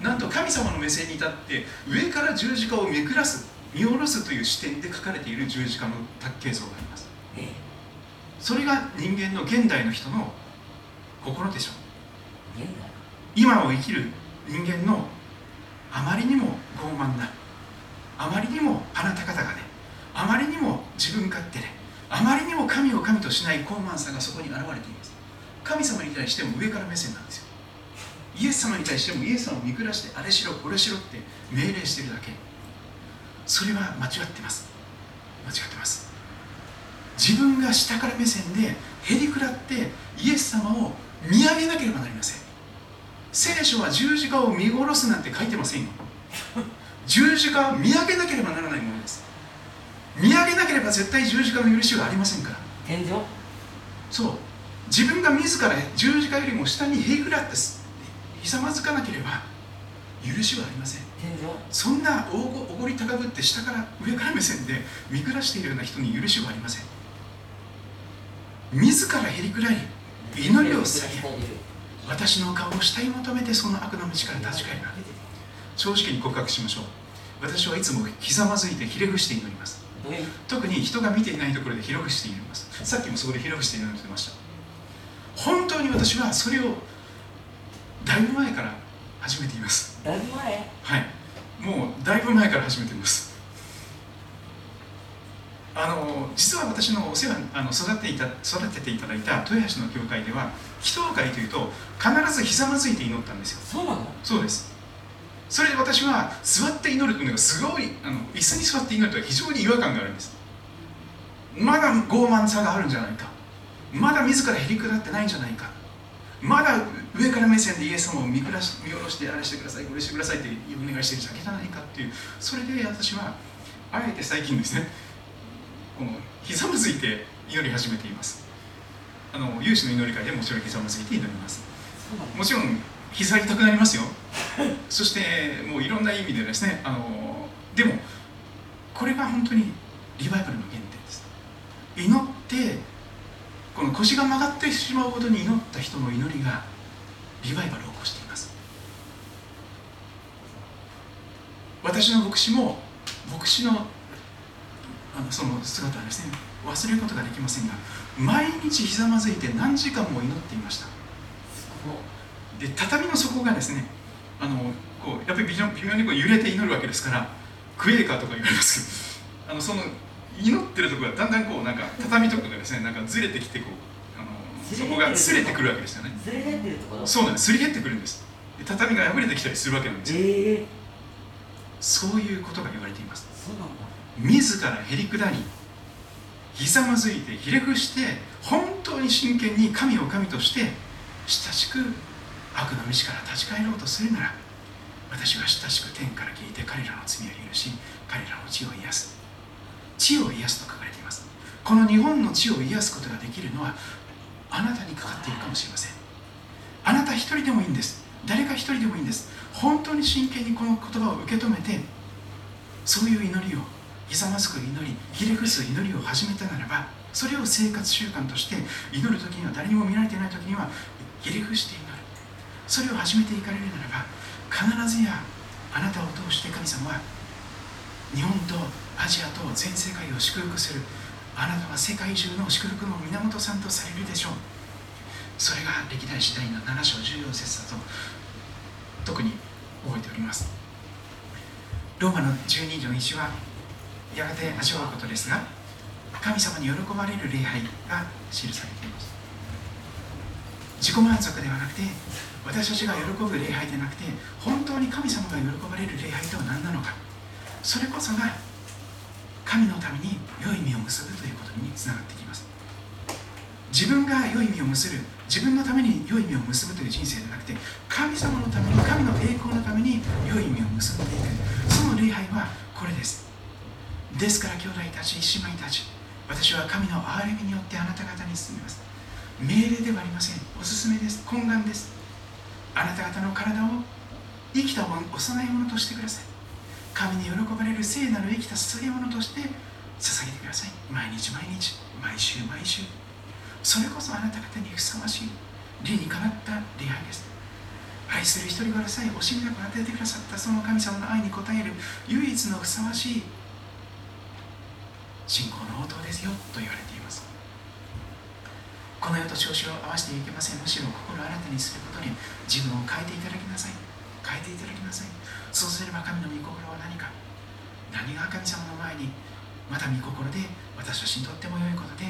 なんと神様の目線に立って上から十字架をめくらす見下ろすという視点で描かれている十字架の卓形像があります。それが人間の現代の人の心でしょう。今を生きる人間のあまりにも傲慢なあまりにも鼻高々であまりにも自分勝手であまりにも神を神としない傲慢さがそこに現れています。神様に対しても上から目線なんですよイエス様に対してもイエス様を見下してあれしろこれしろって命令してるだけ。それは間違ってます。間違ってます。自分が下から目線でへりくらってイエス様を見上げなければなりません。聖書は十字架を見殺すなんて書いてませんよ。十字架を見上げなければならないものです。見上げなければ絶対十字架の許しはありませんから。天井？そう。自分が自ら十字架よりも下にへりくらってひざまずかなければ許しはありません。そんなおごり高ぶって下から上から目線で見下しているような人に許しはありません。自らへりくらい祈りを下げ私の顔を慕い求めてその悪の道から立ち返る。正直に告白しましょう。私はいつもひざまずいてひれ伏して祈ります。特に人が見ていないところでひれ伏して祈ります。さっきもそこでひれ伏して祈ってました。本当に私はそれをだいぶ前から始めています。だいぶ前？はい。もうだいぶ前から始めています。あの実は私のお世話あの育てていた育てていただいた豊橋の教会では祈祷会というと必ずひざまずいて祈ったんですよ。そうなの？そうです。それで私は座って祈るというのがすごいあの椅子に座って祈るとは非常に違和感があるんです。まだ傲慢さがあるんじゃないか。まだ自らへりくだってないんじゃないか。まだ上から目線でイエス様を見下し見下ろしてあれしてくださいこれしてくださいってお願いしてるだけじゃないかっていうそれで私はあえて最近ですねこのひざまずいて祈り始めています。あの有志の祈り会でもちろんひざまずいて祈ります。もちろん膝痛くなりますよ。そしてもういろんな意味でですねあのでもこれが本当にリバイバルの原点です。祈ってこの腰が曲がってしまうほどに祈った人の祈りがリバイバルを起こしています。私の牧師も牧師のあのその姿はですね忘れることができませんが毎日ひざまずいて何時間も祈っていました。で畳の底がですねあのこうやっぱり微妙にこう揺れて祈るわけですからクエーカーとか言われますけどあのその祈ってるところがだんだんこうなんか畳とかがですねなんかずれてきてこうそこがすれてくるわけですよね。すれ減ってると？ころそうなんです。すり減ってくるんです。で畳が破れてきたりするわけなんですよ。ええ。そういうことが言われています。自らへりくだりひざまずいてひれ伏して本当に真剣に神を神として親しく悪の道から立ち返ろうとするなら私は親しく天から聞いて彼らの罪を許し彼らの血を癒す。血を癒すと書かれています。この日本の血を癒すことができるのはあなたにかかっているかもしれません。あなた一人でもいいんです。誰か一人でもいいんです。本当に真剣にこの言葉を受け止めてそういう祈りをひざまずく祈りひれ伏す祈りを始めたならばそれを生活習慣として祈る時には誰にも見られていない時にはひれ伏して祈る。それを始めていかれるならば必ずやあなたを通して神様は日本とアジアと全世界を祝福するあなたは世界中の祝福の源さんとされるでしょう。それが歴代史第の7章14節だと特に覚えております。ローマの12条1はやがて味わうことですが神様に喜ばれる礼拝が記されています。自己満足ではなくて私たちが喜ぶ礼拝でなくて本当に神様が喜ばれる礼拝とは何なのか。それこそが神のために良い実を結ぶということにつながってきます。自分が良い実を結ぶ自分のために良い実を結ぶという人生でなくて神様のために神の栄光のために良い実を結んでいく。その礼拝はこれです。ですから兄弟たち姉妹たち私は神の憐れみによってあなた方に進みます。命令ではありません。おすすめです。懇願です。あなた方の体を生きたお供え物としてください。神に喜ばれる聖なる生きた捧げ物として捧げてください。毎日毎日毎週毎週。それこそあなた方にふさわしい理にかなった礼拝です。愛する一人子の際惜しみなく与えてくださったその神様の愛に応える唯一のふさわしい信仰の応答ですよと言われています。この世と調子を合わせていけません。むしろ心を新たにすることに自分を変えていただきなさい。変えていただきなさい。そうすれば神の御心は何か。何が神様の前にまた御心で私たちにとっても良いことで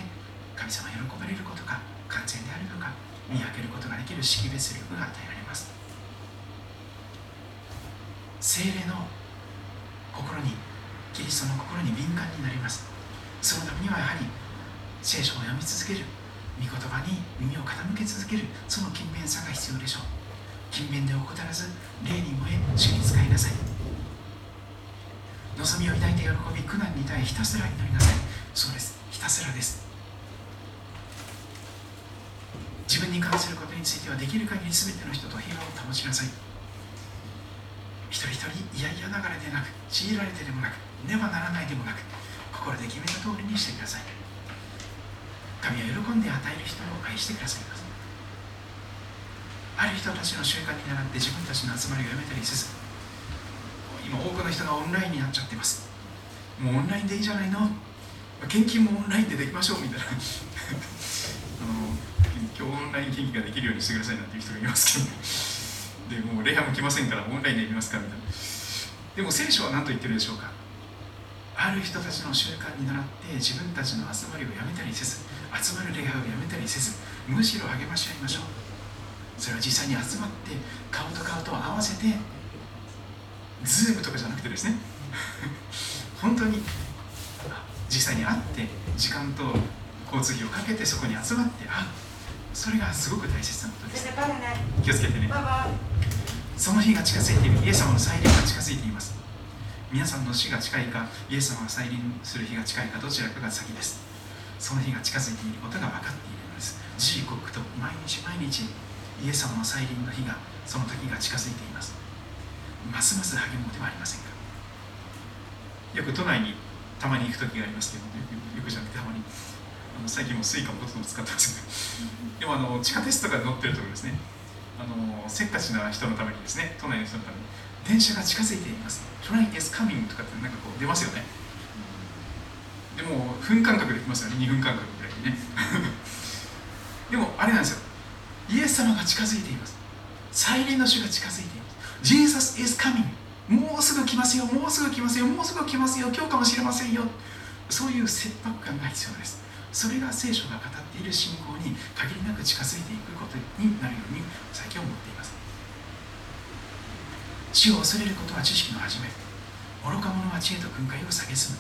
神様喜ばれることか完全であるのか見分けることができる識別力が与えられます。精霊の心にキリストの心に敏感になります。そのためにはやはり聖書を読み続ける御言葉に耳を傾け続けるその勤勉さが必要でしょう。勤勉で怠らず霊に燃え主に使いなさい。望みを抱いて喜び苦難に耐えひたすら祈りなさい。そうです。ひたすらです。自分に関することについてはできる限り全ての人と平和を保ちなさい。一人一人嫌々ながらでなく強いられてでもなくねばならないでもなく心で決めた通りにしてください。神は喜んで与える人を愛してくださいまある人たちの習慣に習って自分たちの集まりをやめたりせず今多くの人がオンラインになっちゃってます。もうオンラインでいいじゃないの。献金もオンラインでできましょうみたいな。あの今日オンライン献金ができるようにしてくださいなんていう人がいますけど。でもう礼拝も来ませんからオンラインでやりますかみたいな。でも聖書は何と言ってるでしょうか。ある人たちの習慣に倣って自分たちの集まりをやめたりせず集まる礼拝をやめたりせずむしろ励まし合いましょう。それは実際に集まって顔と顔と合わせてズームとかじゃなくてですね。本当に実際に会って時間と交通費をかけてそこに集まって会うそれがすごく大切なことです。気をつけてね。その日が近づいている。イエス様の再臨が近づいています。皆さんの死が近いかイエス様が再臨する日が近いかどちらかが先です。その日が近づいていることが分かっているのです。時刻と毎日毎日イエス様の再臨の日がその時が近づいています。ますます励むではありませんか？よく都内にたまに行く時がありますけどよくじゃなくてたまにあの最近も Suica もほとんど使ってますけどでもあの地下鉄とかで乗ってるところですね。あのせっかちな人のためにですね都内の人のために電車が近づいています。 train is coming とかってなんかこう出ますよね。でも分間隔できますよね。2分間隔ぐらいにね。でもあれなんですよイエス様が近づいています。再臨の主が近づいています。Jesus is coming もうすぐ来ますよ。もうすぐ来ますよ。もうすぐ来ますよ。今日かもしれませんよ。そういう切迫感が必要です。それが聖書が語っている信仰に限りなく近づいていくことになるように最近思っています。死を恐れることは知識の始め。愚か者は知恵と訓戒を蔑む。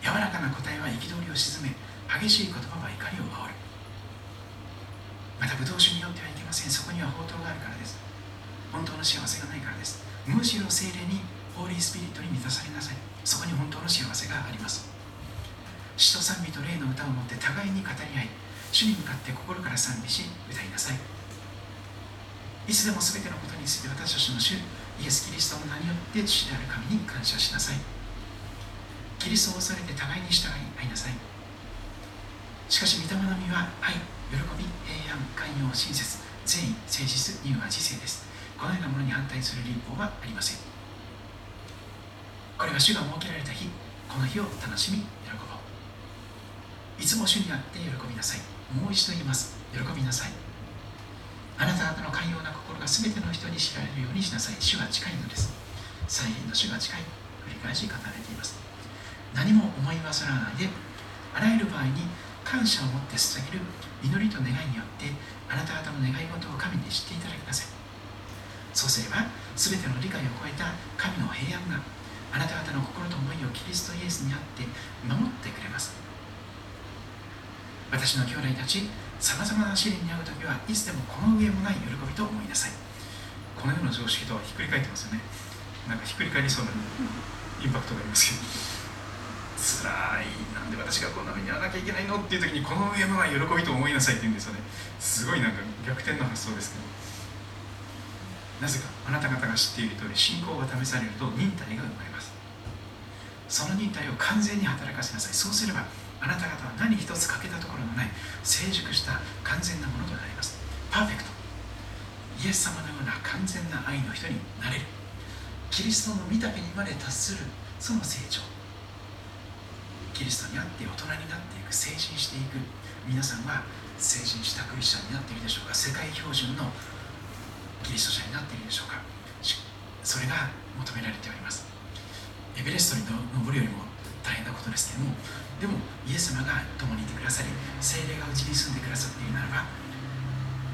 柔らかな答えは憤りを鎮め激しい言葉は怒りを煽る。また武道酒によってはいけません。そこには宝刀があるからです。本当の幸せがないからです。むしろ精霊にホーリースピリットに満たされなさい。そこに本当の幸せがあります。詩と賛美と霊の歌を持って互いに語り合い主に向かって心から賛美し歌いなさい。いつでも全てのことについて私たちの主イエス・キリストの名によって父である神に感謝しなさい。キリストを恐れて互いに従い合いなさい。しかし御霊の実は愛喜び平安寛容親切善意誠実乳和自制です。このようなものに反対する立法はありません。これは主が設けられた日この日を楽しみ喜ぼう。いつも主にあって喜びなさい。もう一度言います。喜びなさい。あなた方の寛容な心が全ての人に知られるようにしなさい。主は近いのです。再臨の主が近い。繰り返し語られています。何も思い煩わないであらゆる場合に感謝を持って捧げる祈りと願いによってあなた方の願い事を神に知っていただきなさい。そうすれば全ての理解を超えた神の平安があなた方の心と思いをキリストイエスにあって守ってくれます。私の兄弟たちさまざまな試練に遭う時はいつでもこの上もない喜びと思いなさい。この世の常識とはひっくり返ってますよね。なんかひっくり返りそうなインパクトがありますけど。辛い。なんで私がこんな目に遭わなきゃいけないの？っていう時にこの上もない喜びと思いなさいって言うんですよね。すごいなんか逆転の発想ですけど。なぜかあなた方が知っている通り信仰が試されると忍耐が生まれます。その忍耐を完全に働かせなさい。そうすればあなた方は何一つ欠けたところのない成熟した完全なものとなります。パーフェクト。イエス様のような完全な愛の人になれる。キリストの御岳にまで達するその成長。キリストにあって大人になっていく成人していく。皆さんは成人したクリスチャンになっているでしょうか。世界標準のキリスト者になっているでしょうか。それが求められております。エベレストに登るよりも大変なことですけどもでもイエス様が共にいてくださり精霊がうちに住んでくださっているならば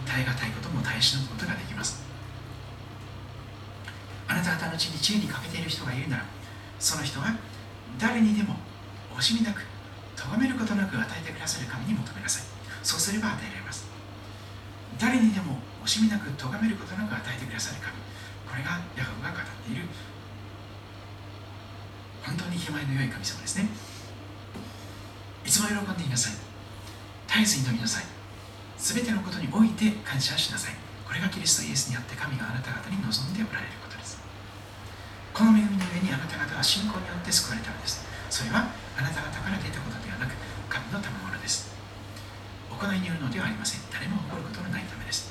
耐え難いことも耐え忍ぶことができます。あなた方のうちに知恵に欠けている人がいるならその人は誰にでも惜しみなく咎めることなく与えてくださる神に求めなさい。そうすれば与えられます。誰にでも惜しみなく咎めることなく与えてくださる神。これがヤコブが語っている。本当に気前の良い神様ですね。いつも喜んでいなさい。絶えず祈りなさい。全てのことにおいて感謝しなさい。これがキリストイエスにあって神があなた方に望んでおられることです。この恵みの上にあなた方は信仰によって救われたのです。それはあなた方から出たことではなく神の賜物です。行いによるのではありません。誰も誇ることのないためです。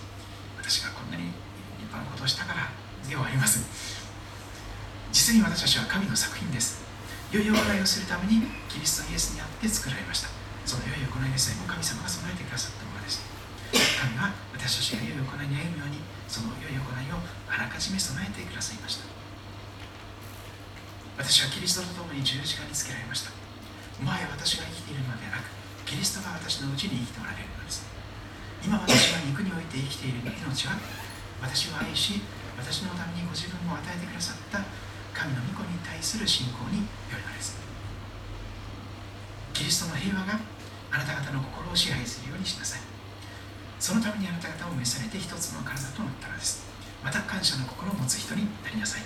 私がこんなに立派なことをしたからではありません。実に私たちは神の作品です。良い行いをするためにキリストイエスにあって作られました。その良い行いでさえも神様が備えてくださったものです。神は私たちが良い行いに歩むようにその良い行いをあらかじめ備えてくださいました。私はキリストと共に十字架につけられました。前私が生きているのではなくキリストが私のうちに生きておられるのです。今私は肉において生きている命は私を愛し私のためにご自分を与えてくださった神の御子に対する信仰によるのです。キリストの平和があなた方の心を支配するようにしなさい。そのためにあなた方を召されて一つの体となったのです。また感謝の心を持つ人になりなさい。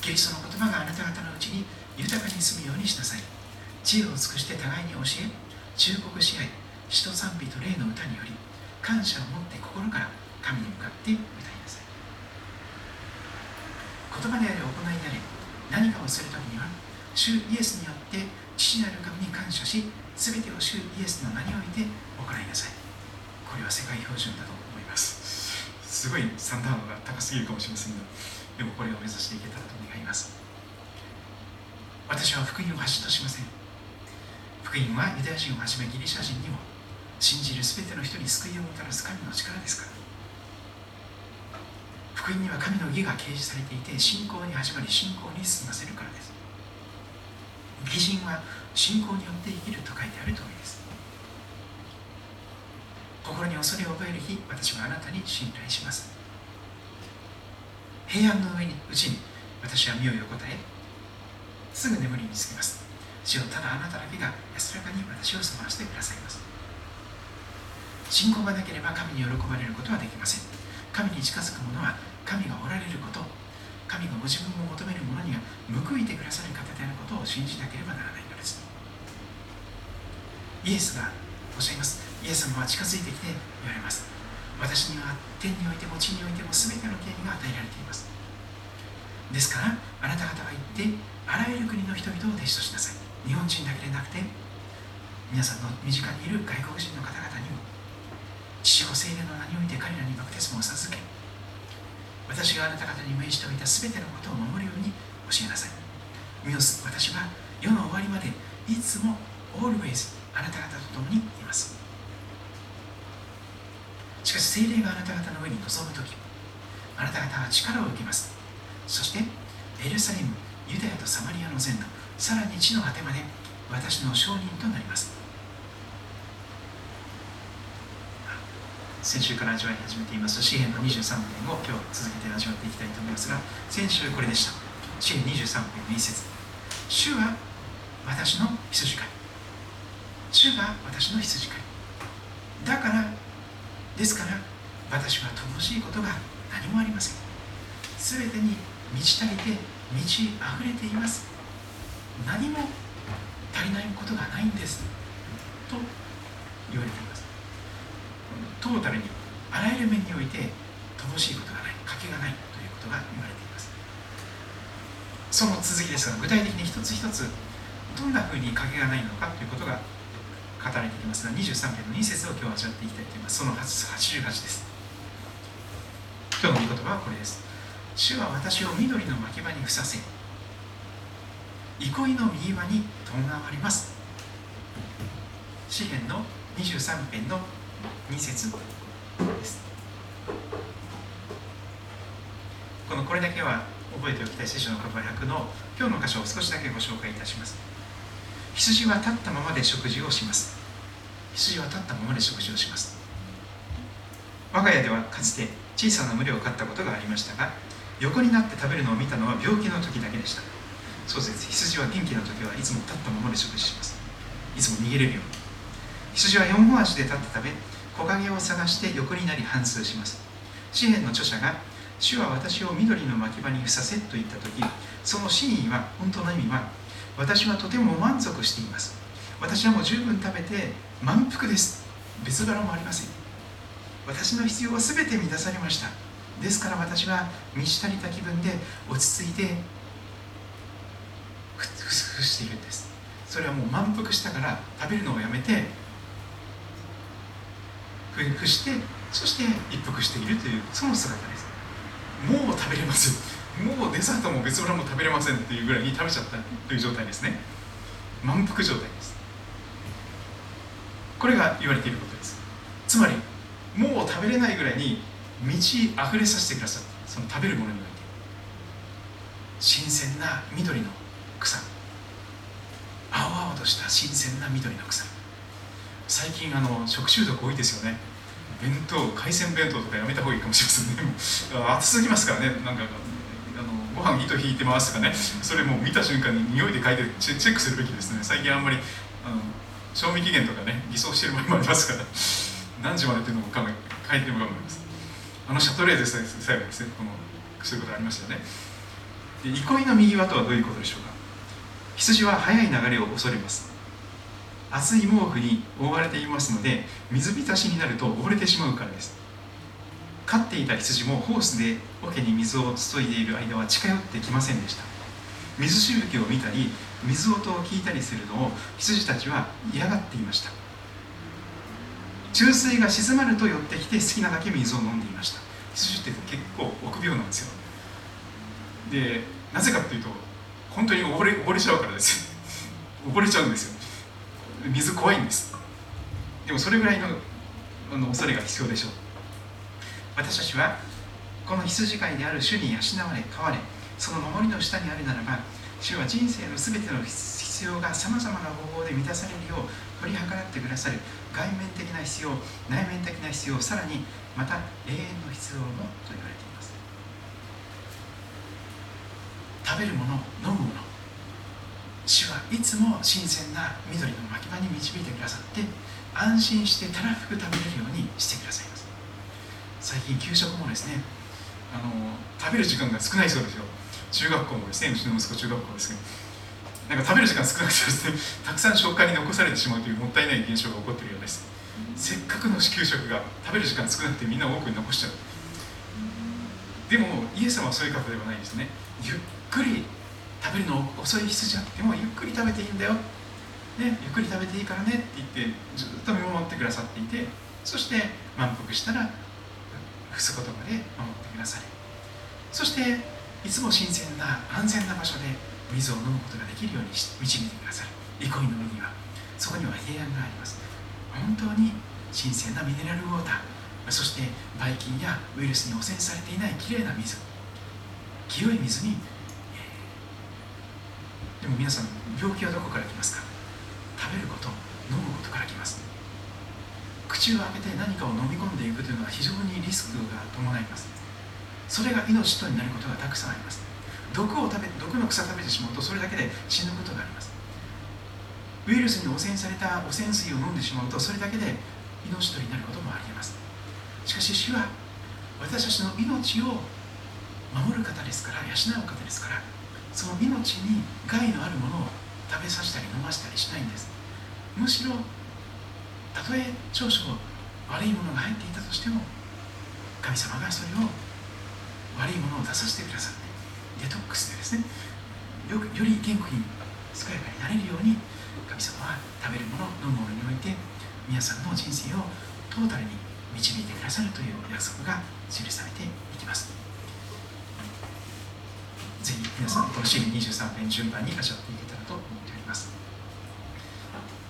キリストの言葉があなた方のうちに豊かに住むようにしなさい。知恵を尽くして互いに教え忠告し合い詩と賛美と霊の歌により感謝を持って心から神に向かって歌いなさい。言葉であれ行いであれ何かをするときには主イエスによって父なる神に感謝し全てを主イエスの名において行いなさい。これは世界標準だと思います。すごいスタンダードが高すぎるかもしれませんがでもこれを目指していけたらと願います。私は福音を発しとしません。福音はユダヤ人をはじめギリシャ人にも信じる全ての人に救いをもたらす神の力ですから。福音には神の義が掲示されていて信仰に始まり信仰に進ませるからです。義人は信仰によって生きると書いてある通りです。心に恐れを覚える日私はあなたに信頼します。平安の上にうちに私は身を横たえすぐ眠りにつきます。主よただあなただけが安らかに私を住まわせてくださいます。信仰がなければ神に喜ばれることはできません。神に近づく者は神がおられること神がご自分を求める者には報いてくださる方であることを信じなければならないのです。イエスがおっしゃいます。イエス様は近づいてきて言われます。私には天においても地においても全ての権利が与えられています。ですからあなた方は行ってあらゆる国の人々を弟子としなさい。日本人だけでなくて皆さんの身近にいる外国人の方々にも父子聖霊の名において彼らにバクテスマを授け私があなた方に命じておいた全てのことを守るように教えなさい。私は世の終わりまでいつも always あなた方と共にいます。しかし精霊があなた方の上に臨む時あなた方は力を受けます。そしてエルサレムユダヤとサマリアの全土さらに地の果てまで私の証人となります。先週から味わい始めています。詩篇の23編を今日続けて味わっていきたいと思いますが先週これでした。詩篇23編の一節。主は私の羊飼い。主が私の羊飼い。だからですから私は乏しいことが何もありません。全てに満ち足りて満ち溢れています。何も足りないことがないんです。と言われています。トータルにあらゆる面において乏しいことがない賭けがないということが言われています。その続きですが具体的に一つ一つどんなふうに賭けがないのかということが語られていますが23編の2節を今日味わっていきたいと思います。その88です。今日の御言葉はこれです。主は私を緑の牧場にふさせ憩いの右輪にとんがわります。詩篇の23編の2節です。このこれだけは覚えておきたい聖書の言葉100の今日の箇所を少しだけご紹介いたします。羊は立ったままで食事をします。羊は立ったままで食事をします。我が家ではかつて小さな群れを飼ったことがありましたが横になって食べるのを見たのは病気の時だけでした。そうです。羊は元気な時はいつも立ったままで食事します。いつも逃げれるように。羊は4本足で立って食べ木陰を探して横になり反芻します。詩篇の著者が主は私を緑の牧場にふさせと言った時その真意は本当の意味は私はとても満足しています。私はもう十分食べて満腹です。別腹もありません。私の必要は全て満たされました。ですから私は満ち足りた気分で落ち着いてふふしているんです。それはもう満腹したから食べるのをやめてふふしてそして一服しているというその姿です。もう食べれますもうデザートも別腹も食べれませんっていうぐらいに食べちゃったという状態ですね。満腹状態です。これが言われていることです。つまりもう食べれないぐらいに満ち溢れさせてくださった。その食べるものにおいて。新鮮な緑の草。青々とした新鮮な緑の草。最近あの食中毒多いですよね。弁当海鮮弁当とかやめた方がいいかもしれませんね。暑すぎますからね。なんかあのご飯糸引いてますとかね。それもう見た瞬間に匂いで嗅いでチェックするべきですね。最近あんまりあの賞味期限とかね偽装してる場合もありますから。何時までっていうのも考え書いてる場合もあります。あのシャトレーゼさえですねこのそういうことありましたよね。で憩いの右輪とはどういうことでしょうか？羊は速い流れを恐れます。厚い毛布に覆われていますので水浸しになると溺れてしまうからです。飼っていた羊もホースで桶に水を注いでいる間は近寄ってきませんでした。水しぶきを見たり水音を聞いたりするのを羊たちは嫌がっていました。注水が静まると寄ってきて好きなだけ水を飲んでいました。羊って結構臆病なんですよ。でなぜかというと本当に溺れ溺れちゃうからです。溺れちゃうんですよ。水怖いんです。でもそれぐらいのあの恐れが必要でしょう。私たちはこの羊飼いである主に養われ飼われその守りの下にあるならば主は人生の全ての必要がさまざまな方法で満たされるよう取り計らってくださる外面的な必要内面的な必要さらにまた永遠の必要もと言われています食べるもの飲むもの。主はいつも新鮮な緑の牧場に導いてくださって安心してたらふく食べれるようにしてくださいます。最近給食もですねあの食べる時間が少ないそうですよ。中学校もですねうちの息子中学校ですけどなんか食べる時間少なくてですねたくさん消化に残されてしまうというもったいない現象が起こっているようです。せっかくの給食が食べる時間少なくてみんな多くに残しちゃう。でもイエス様はそういう方ではないんですね。ゆっくり食べるの遅い羊あってもゆっくり食べていいんだよ、ね、ゆっくり食べていいからねって言ってずっと見守ってくださっていてそして満腹したら伏す言葉で守ってくださいそしていつも新鮮な安全な場所で水を飲むことができるように導いてくださる。憩いの目には。そこには平安があります。本当に新鮮なミネラルウォーター。そしてばい菌やウイルスに汚染されていないきれいな水。清い水にでも皆さん病気はどこから来ますか？食べること飲むことから来ます。口を開けて何かを飲み込んでいくというのは非常にリスクが伴います。それが命とになることがたくさんあります。毒を食べ毒の草食べてしまうとそれだけで死ぬことがあります。ウイルスに汚染された汚染水を飲んでしまうとそれだけで命取りになることもありえます。しかし主は私たちの命を守る方ですから養う方ですからその命に害のあるものを食べさせたり飲ませたりしないんです。むしろたとえ少々悪いものが入っていたとしても神様がそれを悪いものを出させてくださってデトックスでですねよより元気に健やかになれるように神様は食べるもの飲むものにおいて皆さんの人生をトータルに導いてくださるという約束が記されていきます。ぜひ皆さんこのシーン23編順番に味わっていけたらと思っております。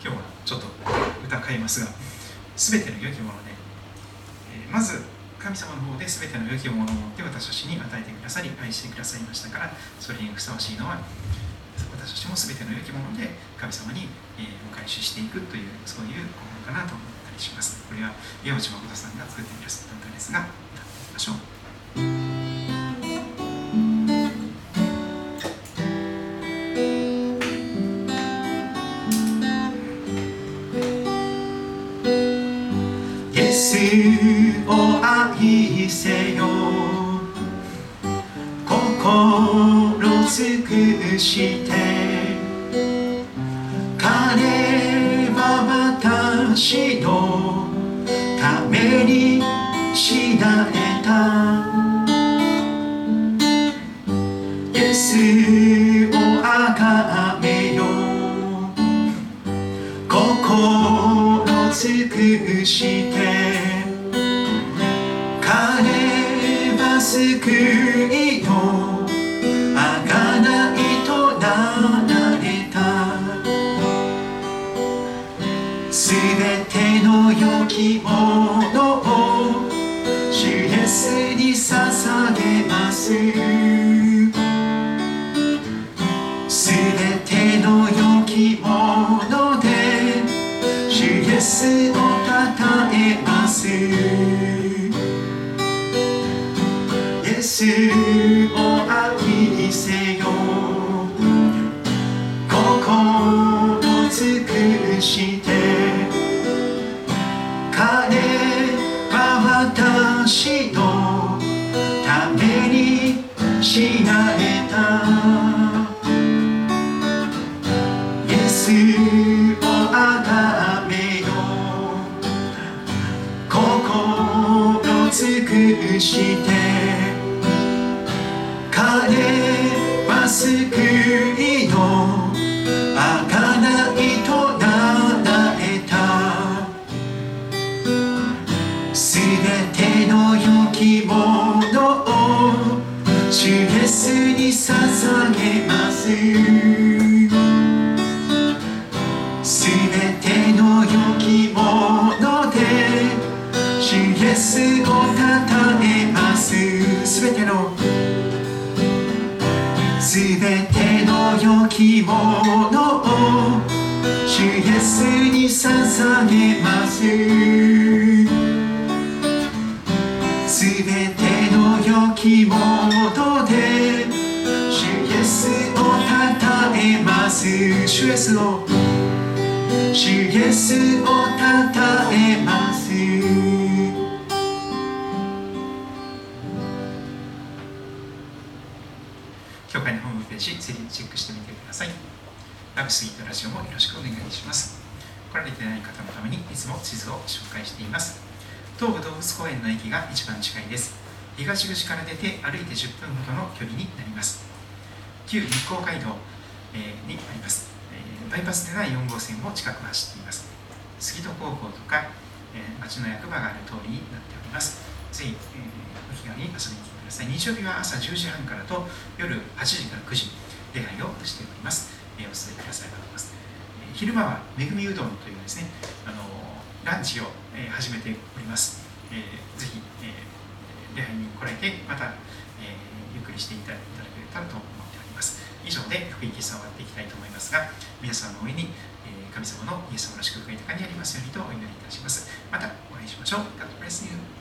今日はちょっと歌変えますが全ての良きもので、えー、まず神様の方で全ての良きものを持って私たちに与えてくださり愛してくださいましたからそれにふさわしいのは私たちも全ての良きもので神様に、えお返ししていくというそういう心かなと思ったりします。これは岩内誠さんが作ってくださった歌ですが歌っていきましょう。失えた。イエスをあがめよ心尽くして。エスを主イエスをたたえます。教会のホームページぜひチェックしてみてください。ラブスイートラジオもよろしくお願いします。来られてない方のためにいつも地図を紹介しています。東武動物公園の駅が一番近いです。東口から出て歩いて10分ほどの距離になります。旧日光街道、えーにあります、バイパスでない4号線も近く走っています。杉戸高校とか、えー町の役場がある通りになっております。ぜひ、えーお気軽に遊びに来てください。日曜日は朝10時半からと夜8時から9時礼拝をしております、えーお伝えくださいと思います、えー昼間はめぐみうどんというですね、あのーランチを、えー始めております、えーぜひ、えー礼拝に来られてまた、えーゆっくりしていただけたらと思っております。以上で福音決算を終わっていきたいと思いますが皆さんの上に、神様のイエス様の祝福が豊かにありますようにとお祈りいたします。またお会いしましょう。God bless you